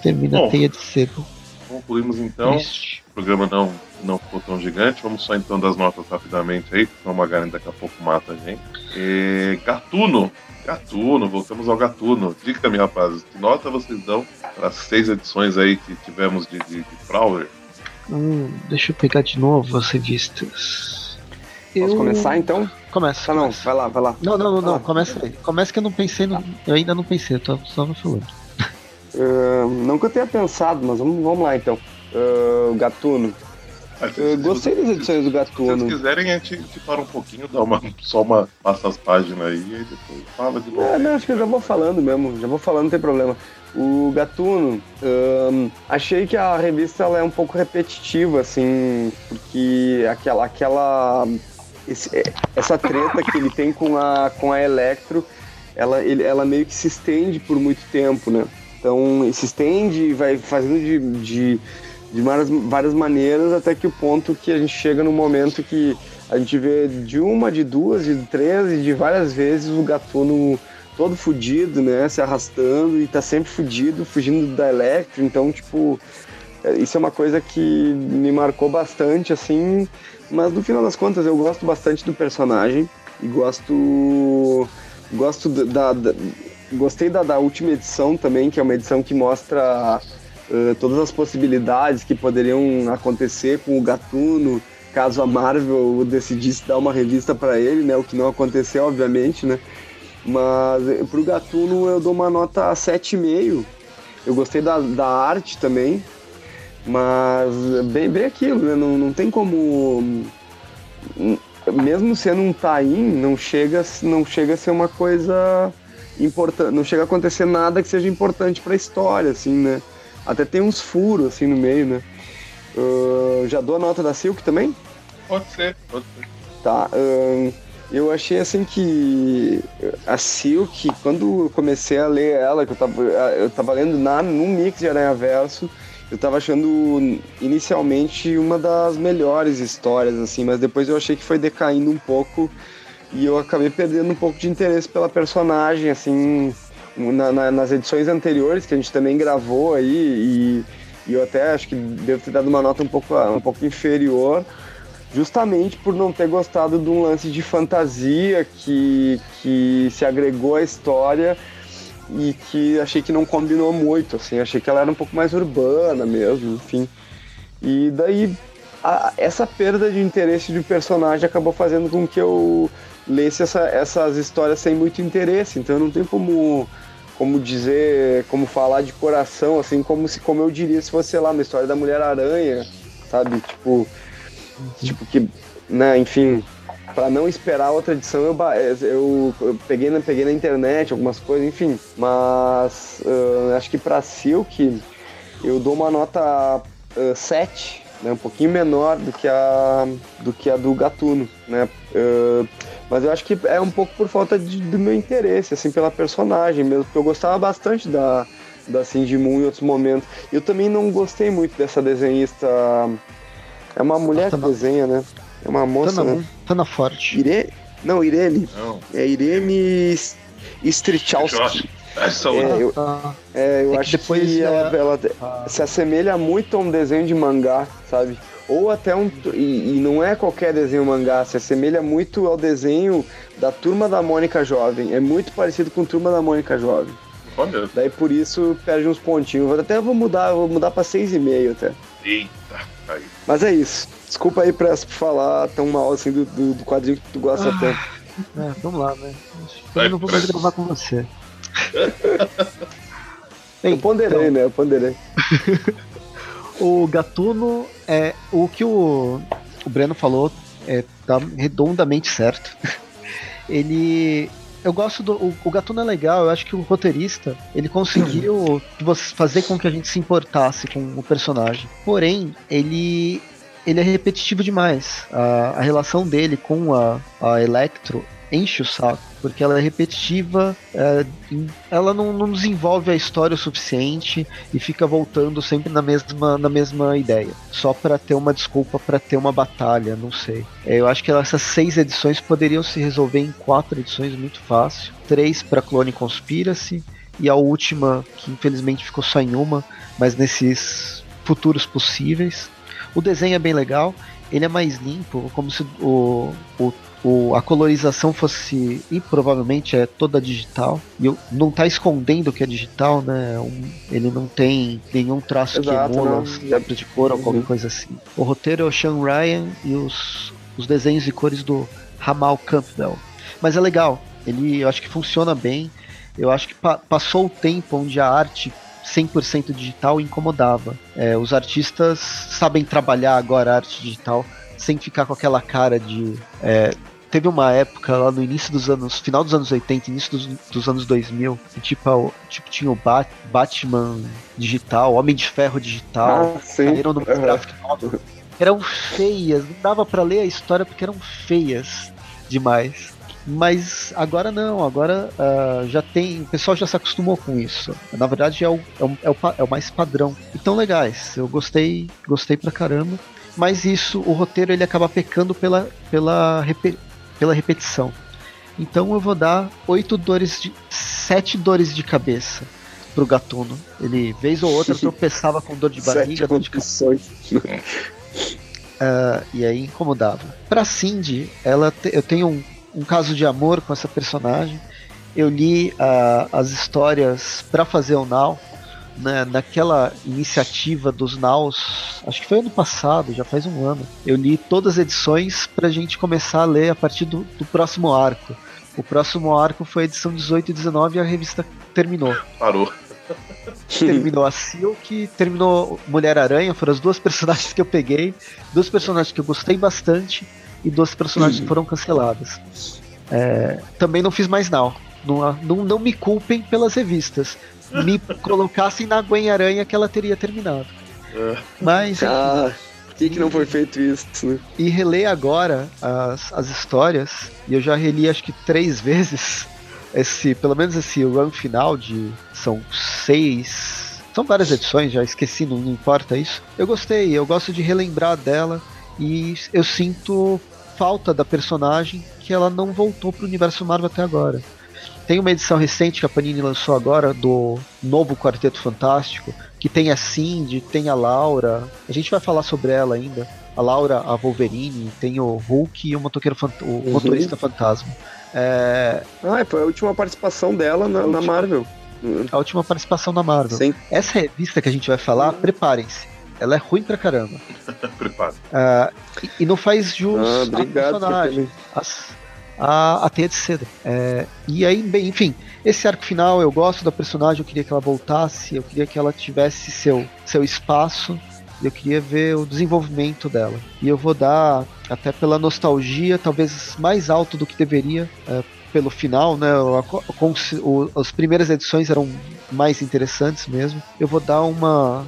Termina Bom. a teia de seda. Concluímos então. Triste. O programa não, não ficou tão gigante. Vamos só então das notas rapidamente aí, senão o Magaren daqui a pouco mata a gente. É, Gatuno. Gatuno, voltamos ao Gatuno. Diga-me, rapazes, que nota vocês dão para as seis edições aí que tivemos de, de, de Prowler? Hum, deixa eu pegar de novo as revistas. Posso Eu- começar então? Começa. Ah, não, começa. vai lá, vai lá. Não, não, não, não, Ah. começa aí. Começa que eu não pensei no. Eu ainda não pensei, eu tô só falando. Ah, não que eu tenha pensado, mas vamos, vamos lá então. Ah, Gatuno. Se- gostei das edições do Se vocês Gatuno. quiserem, a gente, gente para um pouquinho, dá uma, só uma. passa as páginas aí e depois fala de novo. É, não, acho que eu já vou falando mesmo, já vou falando, não tem problema. O Gatuno, ahn, achei que a revista ela é um pouco repetitiva, assim, porque aquela, aquela esse- é, essa treta que ele tem com a, com a Electro, ela, ele- ela meio que se estende por muito tempo, né? Então, se estende e vai fazendo de, de, de várias, várias maneiras até que o ponto que a gente chega no momento que a gente vê de uma, de duas, de três e de várias vezes o Gatuno todo fudido, né? Se arrastando e tá sempre fudido, fugindo da Electro. Então, tipo, é, isso é uma coisa que me marcou bastante, assim. Mas no final das contas, eu gosto bastante do personagem e gosto. Gosto da. da- gostei da, da última edição também, que é uma edição que mostra eh, todas as possibilidades que poderiam acontecer com o Gatuno, caso a Marvel decidisse dar uma revista para ele, né? O que não aconteceu, obviamente, né? Mas eh, pro Gatuno eu dou uma nota 7,5. Eu gostei da, da arte também. Mas bem, bem aquilo, né? Não, não tem como. hum, Mesmo sendo um tain, não chega, não chega a ser uma coisa importante. Não chega a acontecer nada que seja importante pra história, assim, né? Até tem uns furos assim no meio, né? Ah, já dou a nota da Silk também? Pode ser, pode ser. Tá. eu achei assim que a Silk, quando eu comecei a ler ela, que eu tava, eu tava lendo na, num mix de Aranha Verso, eu tava achando inicialmente uma das melhores histórias, assim, mas depois eu achei que foi decaindo um pouco e eu acabei perdendo um pouco de interesse pela personagem, assim, na- na- nas edições anteriores que a gente também gravou aí e, e eu até acho que devo ter dado uma nota um pouco, um pouco inferior justamente por não ter gostado de um lance de fantasia que, que se agregou à história e que achei que não combinou muito, assim, achei que ela era um pouco mais urbana mesmo, enfim. E daí essa perda de interesse de personagem acabou fazendo com que eu lesse essa- essas histórias sem muito interesse, então não tenho como como dizer, como falar de coração, assim, como se como eu diria se fosse, sei lá, uma história da Mulher Aranha, sabe? Tipo, tipo que, né, enfim, para não esperar outra edição, eu, eu, eu peguei, na, peguei na internet algumas coisas, enfim. Mas ah, acho que para Silk eu dou uma nota ah, 7, né, um pouquinho menor do que a do, que a do Gatuno, né? Ah, mas eu acho que é um pouco por falta de- do meu interesse, assim, pela personagem mesmo, porque eu gostava bastante da, da Cindy Moon em outros momentos. Eu também não gostei muito dessa desenhista. É uma mulher que desenha, né? É uma moça, Tana, né? Tana Forte. Ire... Não, Irene. Não. É Irene Strichowski. É. É, eu, Ah, é, eu É que acho depois que é- ela, ela ah, se assemelha muito a um desenho de mangá, sabe? Ou até um. E, e não é qualquer desenho mangá, se assemelha muito ao desenho da Turma da Mônica Jovem. É muito parecido com Turma da Mônica Jovem. Olha, Daí por isso perde uns pontinhos. Eu Até vou mudar, vou mudar pra 6,5 até. Eita, caiu. Mas é isso. Desculpa aí pra falar tão mal assim do, do, do quadrinho que tu gosta Ah. tanto. É, vamos lá, né? Eu não vou mais gravar com você. Bem, Eu ponderei, então, né? Eu ponderei. O Gatuno é o que o, o Breno falou é, tá redondamente certo. Ele eu gosto do o, o Gatuno é legal, eu acho que o roteirista, ele conseguiu fazer com que a gente se importasse com o personagem. Porém, ele ele é repetitivo demais. A, a relação dele com a, a Electro enche o saco, porque ela é repetitiva, é, ela não, não desenvolve a história o suficiente e fica voltando sempre na mesma, na mesma ideia, só para ter uma desculpa para ter uma batalha, não sei. É, Eu acho que essas seis edições poderiam se resolver em quatro edições muito fácil, três para Clone Conspiracy e a última que infelizmente ficou só em uma, mas nesses futuros possíveis. O desenho é bem legal, ele é mais limpo, como se o, o o- a colorização fosse e provavelmente é toda digital e eu- não tá escondendo que é digital, né? Um- ele não tem nenhum traço Exato, que emula letras de cor ou qualquer Uhum. coisa assim. O roteiro é o Sean Ryan e os, os desenhos e cores do Ramal Campbell. Mas é legal, ele eu acho que funciona bem. Eu acho que pa- passou o tempo onde a arte 100% digital incomodava. É, os artistas sabem trabalhar agora a arte digital sem ficar com aquela cara de. é, teve uma época lá no início dos anos. final dos anos 80, início dos, dos anos 2000, que tipo, tipo tinha o Bat- Batman digital, Homem de Ferro digital, Ah, saíram no graphic novel. Eram feias, não dava pra ler a história porque eram feias demais. Mas agora não, agora ah, já tem. O pessoal já se acostumou com isso. Na verdade é o, é o, é o, é o mais padrão. Então legais, eu gostei, gostei pra caramba. Mas isso, o roteiro ele acaba pecando pela, pela, pela repetição. Então eu vou dar oito dores de. sete dores de cabeça pro gatuno. Ele, vez ou outra, tropeçava com dor de barriga, dor de condições. ah, e aí incomodava. Pra Cindy, ela te- eu tenho um, um caso de amor com essa personagem. Eu li ah, as histórias pra fazer o Now, né, naquela iniciativa dos Naus, acho que foi ano passado, já faz um ano. Eu li todas as edições pra gente começar a ler a partir do, do próximo arco. O próximo arco foi a edição 18 e 19 e a revista terminou Parou. terminou a Silk, terminou Mulher-Aranha, foram as duas personagens que eu peguei, duas personagens que eu gostei bastante e duas personagens que foram canceladas. É, também não fiz mais não. Não, não. não me culpem pelas revistas. Me colocassem na Gwen-Aranha que ela teria terminado. É. Mas, Ah, por que, que não foi feito isso, né? e reler agora as, as histórias, e eu já reli acho que três vezes esse, pelo menos esse run final de são seis, são várias edições, já esqueci, não, não importa isso. Eu gostei, eu gosto de relembrar dela e eu sinto falta da personagem que ela não voltou pro universo Marvel até agora. Tem uma edição recente que a Panini lançou agora do novo Quarteto Fantástico, que tem a Cindy, tem a Laura. A gente vai falar sobre ela ainda. A Laura, a Wolverine, tem o Hulk e o motoqueiro fant- o Uhum. motorista fantasma. É, Ah, foi a última participação dela na, A na última. Marvel. a última participação da Marvel. Sim. Essa revista que a gente vai falar, preparem-se. Ela é ruim pra caramba. Prepara. Ah, e, e não faz jus Ah, obrigado. por personagem. as- a, a teia de seda. É, e aí, bem, enfim, esse arco final eu gosto da personagem, eu queria que ela voltasse, eu queria que ela tivesse seu, seu espaço, eu queria ver o desenvolvimento dela. E eu vou dar, até pela nostalgia, talvez mais alto do que deveria, é, pelo final, né? a as primeiras edições eram mais interessantes mesmo. Eu vou dar uma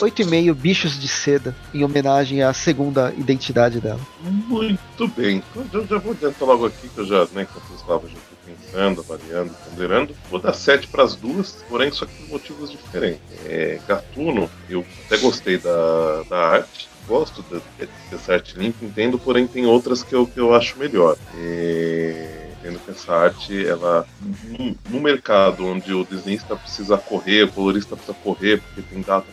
8,5 bichos de seda em homenagem à segunda identidade dela. Muito bem. Então, já, já vou adiantar logo aqui, que eu já, né, enquanto eu estava já fui pensando, avaliando, ponderando. Vou dar 7 para as duas, porém só que por motivos diferentes. É, Gatuno, eu até gostei da, da arte. Gosto de- de- dessa arte limpa, entendo, porém tem outras que eu, que eu acho melhor. É, entendo que essa arte, ela, no, no mercado onde o desenhista precisa correr, o colorista precisa correr, porque tem data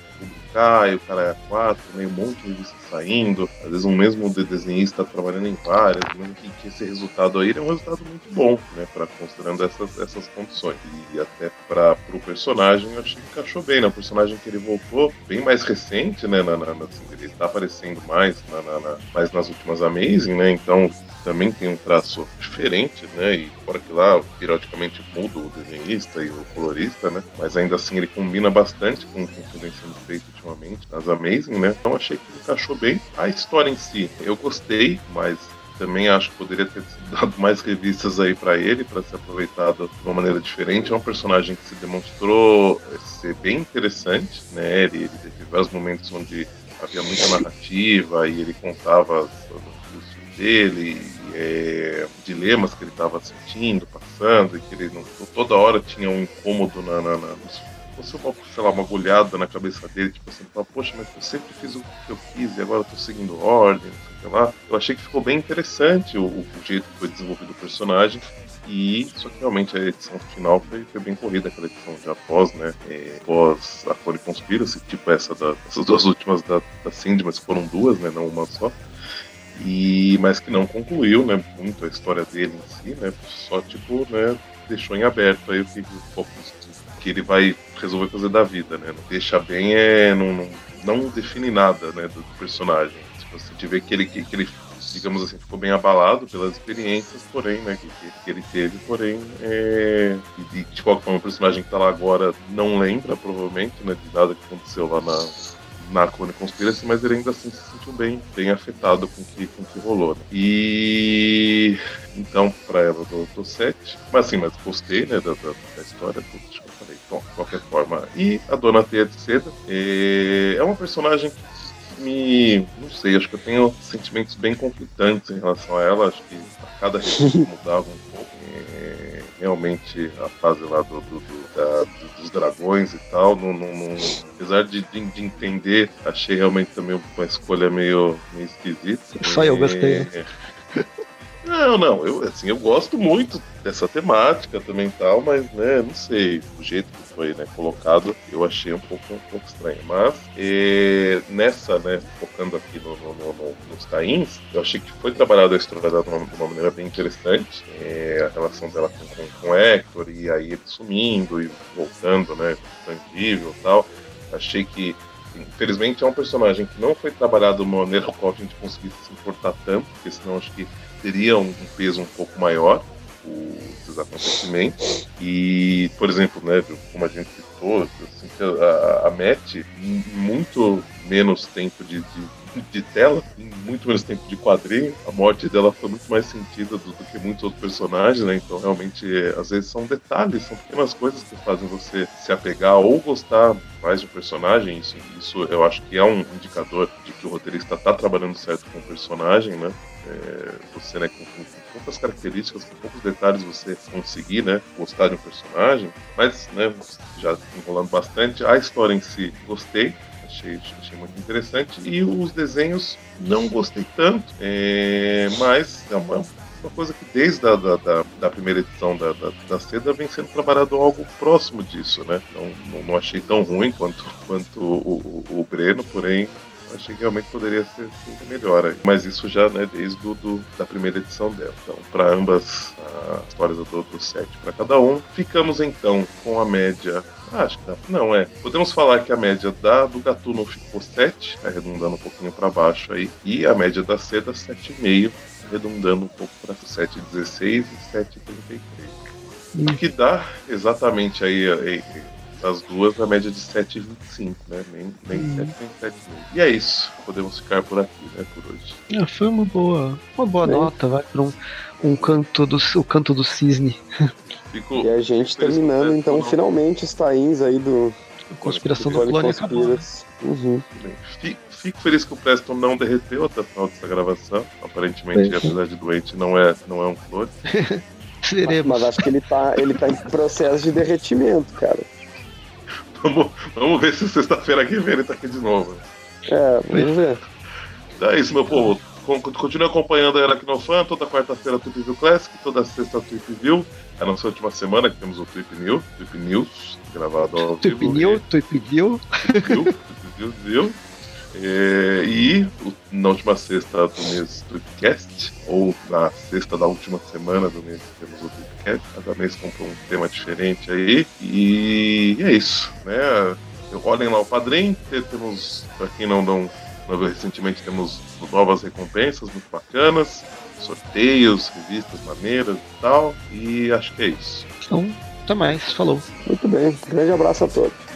cá, e o cara é quatro, meio um monte de revista saindo, às vezes um mesmo desenhista trabalhando em várias, mesmo que, que esse resultado aí é um resultado muito bom, né, para considerando essas, essas condições. E até para o personagem, eu achei que encaixou bem, né? O personagem que ele voltou, bem mais recente, né, na, na, assim, ele está aparecendo mais, na, na, mais nas últimas Amazing, né, então também tem um traço diferente, né? E fora que lá periodicamente muda o desenhista e o colorista, né? Mas ainda assim ele combina bastante com o que vem sendo feito ultimamente nas Amazing, né? Então achei que encaixou bem. A história em si, eu gostei, mas também acho que poderia ter dado mais revistas aí para ele, para ser aproveitado de uma maneira diferente. É um personagem que se demonstrou ser bem interessante, né? Ele, ele teve vários momentos onde havia muita narrativa e ele contava dele, é, dilemas que ele estava sentindo, passando, e que ele não, toda hora tinha um incômodo na, na, na fosse uma, sei lá, uma agulhada na cabeça dele, tipo assim, fala, poxa, mas eu sempre fiz o que eu quis e agora eu tô seguindo ordem, não sei o que lá. Eu achei que ficou bem interessante o, o jeito que foi desenvolvido o personagem. E só que realmente a edição final foi, foi bem corrida, aquela edição já pós, né? É, pós a Cone Conspiracy, tipo essa da, essas duas últimas da, da Cindy, mas foram duas, né? Não uma só e mas que não concluiu, né, muito a história dele em si, né, só tipo, né, deixou em aberto aí o que, que ele vai resolver fazer da vida, né, não deixa bem é não, não, não define nada, né, do, personagem. Se você vê que ele que, que ele digamos assim, ficou bem abalado pelas experiências, porém, né, que, que ele teve, porém, é, e de qualquer forma, o personagem que tá lá agora não lembra, provavelmente, né, de nada que aconteceu lá na, na Clone Conspiracy, mas ele ainda assim se sentiu bem, bem afetado com que, o com que rolou. Né? E então, para ela, eu dou 7. Mas assim, mas gostei né, da, da, da história, tudo que eu falei. Bom, de qualquer forma. E a Dona Teia de Seda é, é uma personagem que me. Não sei, acho que eu tenho sentimentos bem conflitantes em relação a ela. Acho que a cada revista mudava um pouco. Realmente a fase lá do, do, do da, dos dragões e tal, não, não, não apesar de, de, de, entender, achei realmente também uma escolha meio, meio esquisita. Só eu gostei. Não, não, eu, assim, eu gosto muito dessa temática também tal, mas, né, não sei, o jeito que foi né, colocado eu achei um pouco, um pouco estranho. Mas é, nessa, né, focando aqui no, no, no, nos tains, eu achei que foi trabalhada a história dela de uma, de uma maneira bem interessante. É, a relação dela com, com, com Hector e aí ele sumindo e voltando, né, tangível e tal. Achei que infelizmente é um personagem que não foi trabalhado de uma maneira com a gente conseguisse se importar tanto, porque senão acho que teria um peso um pouco maior os acontecimentos. E, por exemplo, né, como a gente citou, assim, a, a Matt, muito menos tempo de, de, de, tela, muito menos tempo de quadrinho, a morte dela foi muito mais sentida do, do que muitos outros personagens, né? Então, realmente, é, às vezes são detalhes, são pequenas coisas que fazem você se apegar ou gostar mais do personagem. Isso, isso eu acho que é um indicador de que o roteirista está trabalhando certo com o personagem, né? É, você, né, com, com, poucas características, com poucos detalhes, você conseguir, né, gostar de um personagem. Mas, né, já enrolando bastante, a história em si, gostei. Achei, achei muito interessante. E os desenhos, não gostei tanto. É, mas é uma, uma coisa que desde a da, da, da primeira edição da, da, da, Seda vem sendo trabalhado algo próximo disso, né? Não, não, não achei tão ruim quanto, quanto o, o, o Breno, porém achei que realmente poderia ser, melhor. Mas isso já né, desde do, da primeira edição dela. Então, para ambas as histórias eu dou 7 para cada um. Ficamos então com a média acho que dá. Não, é. Podemos falar que a média da, do Gatuno ficou 7, arredondando um pouquinho para baixo aí. E a média da Seda, 7,5, arredondando um pouco para 7,16 e 7,33. O que dá exatamente aí, aí as duas a média de 7,25, né? Nem, nem hum. 7, nem 7,5. E é isso. Podemos ficar por aqui, né, por hoje. É, foi uma boa, uma boa nota, vai para um, um canto do o canto do cisne. Fico, e a gente terminando, então, não. finalmente os tains aí do. Conspiração do, do clone acabou. Né? Uhum. Fico, fico, feliz que o Preston não derreteu até o final dessa gravação. Aparentemente, apesar de doente, não é, não é um clone. Mas, mas, acho que ele tá, ele tá em processo de derretimento, cara. Vamos, vamos ver se sexta-feira que vem ele tá aqui de novo. É, vamos ver. Então é isso, meu povo. Continue acompanhando a Aracnofan, toda quarta-feira Trip View Classic, toda sexta Trip View. A nossa última semana que temos o Trip News, Trip News, gravado ao Trip vivo. News, Trip View. Trip View, viu? É, e na última sexta do mês Tweetcast, ou na sexta da última semana do mês, temos o Tweetcast. Cada mês compra um tema diferente aí. E é isso, né? Olhem lá o padrinho, temos, para quem não, não, recentemente, temos novas recompensas muito bacanas, sorteios, revistas maneiras e tal. E acho que é isso. Então, até mais, falou. Muito bem, grande abraço a todos.